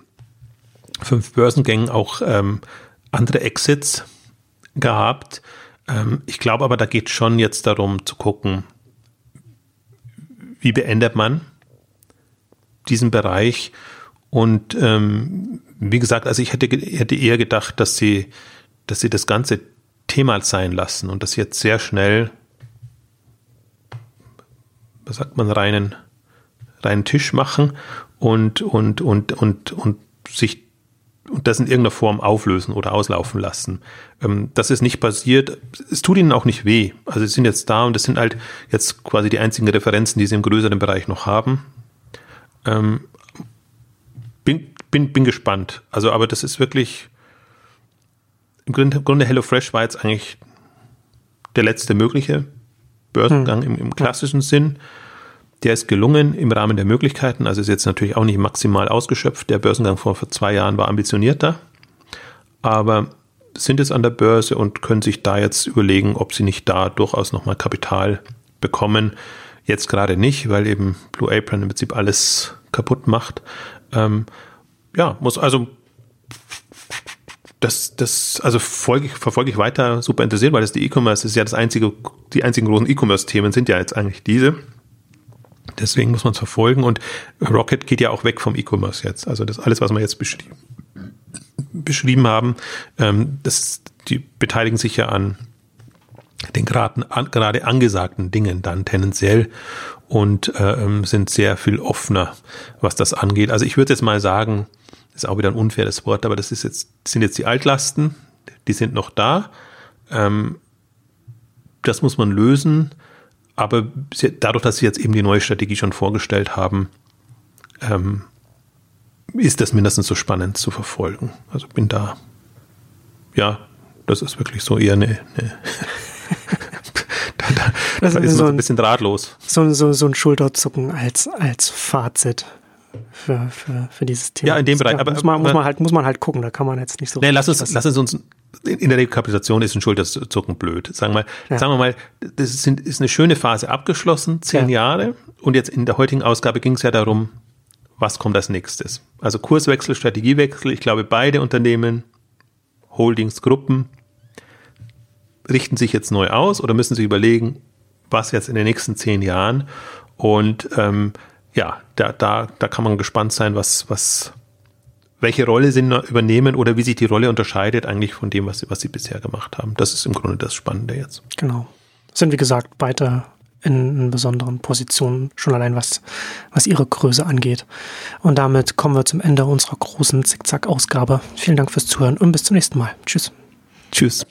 fünf Börsengängen auch ähm, andere Exits gehabt. Ähm, ich glaube aber, da geht schon jetzt darum zu gucken, wie beendet man diesen Bereich. Und ähm, wie gesagt, also ich hätte, hätte eher gedacht, dass sie, dass sie das ganze Thema sein lassen und das jetzt sehr schnell, was sagt man, reinen, reinen Tisch machen und, und, und, und, und sich und das in irgendeiner Form auflösen oder auslaufen lassen. Ähm, das ist nicht passiert. Es tut ihnen auch nicht weh. Also sie sind jetzt da und das sind halt jetzt quasi die einzigen Referenzen, die sie im größeren Bereich noch haben. Ähm, bin, bin, bin gespannt. Also, aber das ist wirklich im Grunde, HelloFresh war jetzt eigentlich der letzte mögliche Börsengang hm. im, im klassischen Sinn. Der ist gelungen im Rahmen der Möglichkeiten, also ist jetzt natürlich auch nicht maximal ausgeschöpft. Der Börsengang vor, vor zwei Jahren war ambitionierter, aber sind jetzt an der Börse und können sich da jetzt überlegen, ob sie nicht da durchaus nochmal Kapital bekommen. Jetzt gerade nicht, weil eben Blue Apron im Prinzip alles kaputt macht. Ähm, ja, muss also das, das, also folge ich, verfolge ich weiter super interessiert, weil das die E-Commerce ist ja das einzige, die einzigen großen E-Commerce-Themen sind ja jetzt eigentlich diese. Deswegen muss man es verfolgen und Rocket geht ja auch weg vom E-Commerce jetzt. Also das alles, was wir jetzt beschrieben, beschrieben haben, ähm, das, die beteiligen sich ja an den gerade, an, gerade angesagten Dingen dann tendenziell und äh, sind sehr viel offener, was das angeht. Also ich würde jetzt mal sagen, ist auch wieder ein unfaires Wort, aber das ist jetzt, sind jetzt die Altlasten, die sind noch da. Ähm, das muss man lösen. Aber dadurch, dass sie jetzt eben die neue Strategie schon vorgestellt haben, ähm, ist das mindestens so spannend zu verfolgen. Also bin da, ja, das ist wirklich so eher eine, eine da, da, das da ist so man ein, ein bisschen drahtlos. So, so, so ein Schulterzucken als, als Fazit für, für, für dieses Thema. Ja, in dem Bereich. Da aber muss man, muss man halt, muss man halt gucken. Da kann man jetzt nicht so. Nee, lass uns, lass uns uns in der Rekapitulation ist ein Schulterzucken blöd. Sagen wir, ja. sagen wir mal, das sind, ist eine schöne Phase abgeschlossen, zehn ja. Jahre. Und jetzt in der heutigen Ausgabe ging es ja darum, was kommt als nächstes? Also Kurswechsel, Strategiewechsel. Ich glaube, beide Unternehmen, Holdings, Gruppen, richten sich jetzt neu aus oder müssen sich überlegen, was jetzt in den nächsten zehn Jahren. Und ähm, ja, da, da, da kann man gespannt sein, was, was, welche Rolle sie übernehmen oder wie sich die Rolle unterscheidet eigentlich von dem, was sie, was sie bisher gemacht haben. Das ist im Grunde das Spannende jetzt. Genau. Sind wie gesagt weiter in, in besonderen Positionen, schon allein was, was ihre Größe angeht. Und damit kommen wir zum Ende unserer großen Zickzack-Ausgabe. Vielen Dank fürs Zuhören und bis zum nächsten Mal. Tschüss. Tschüss.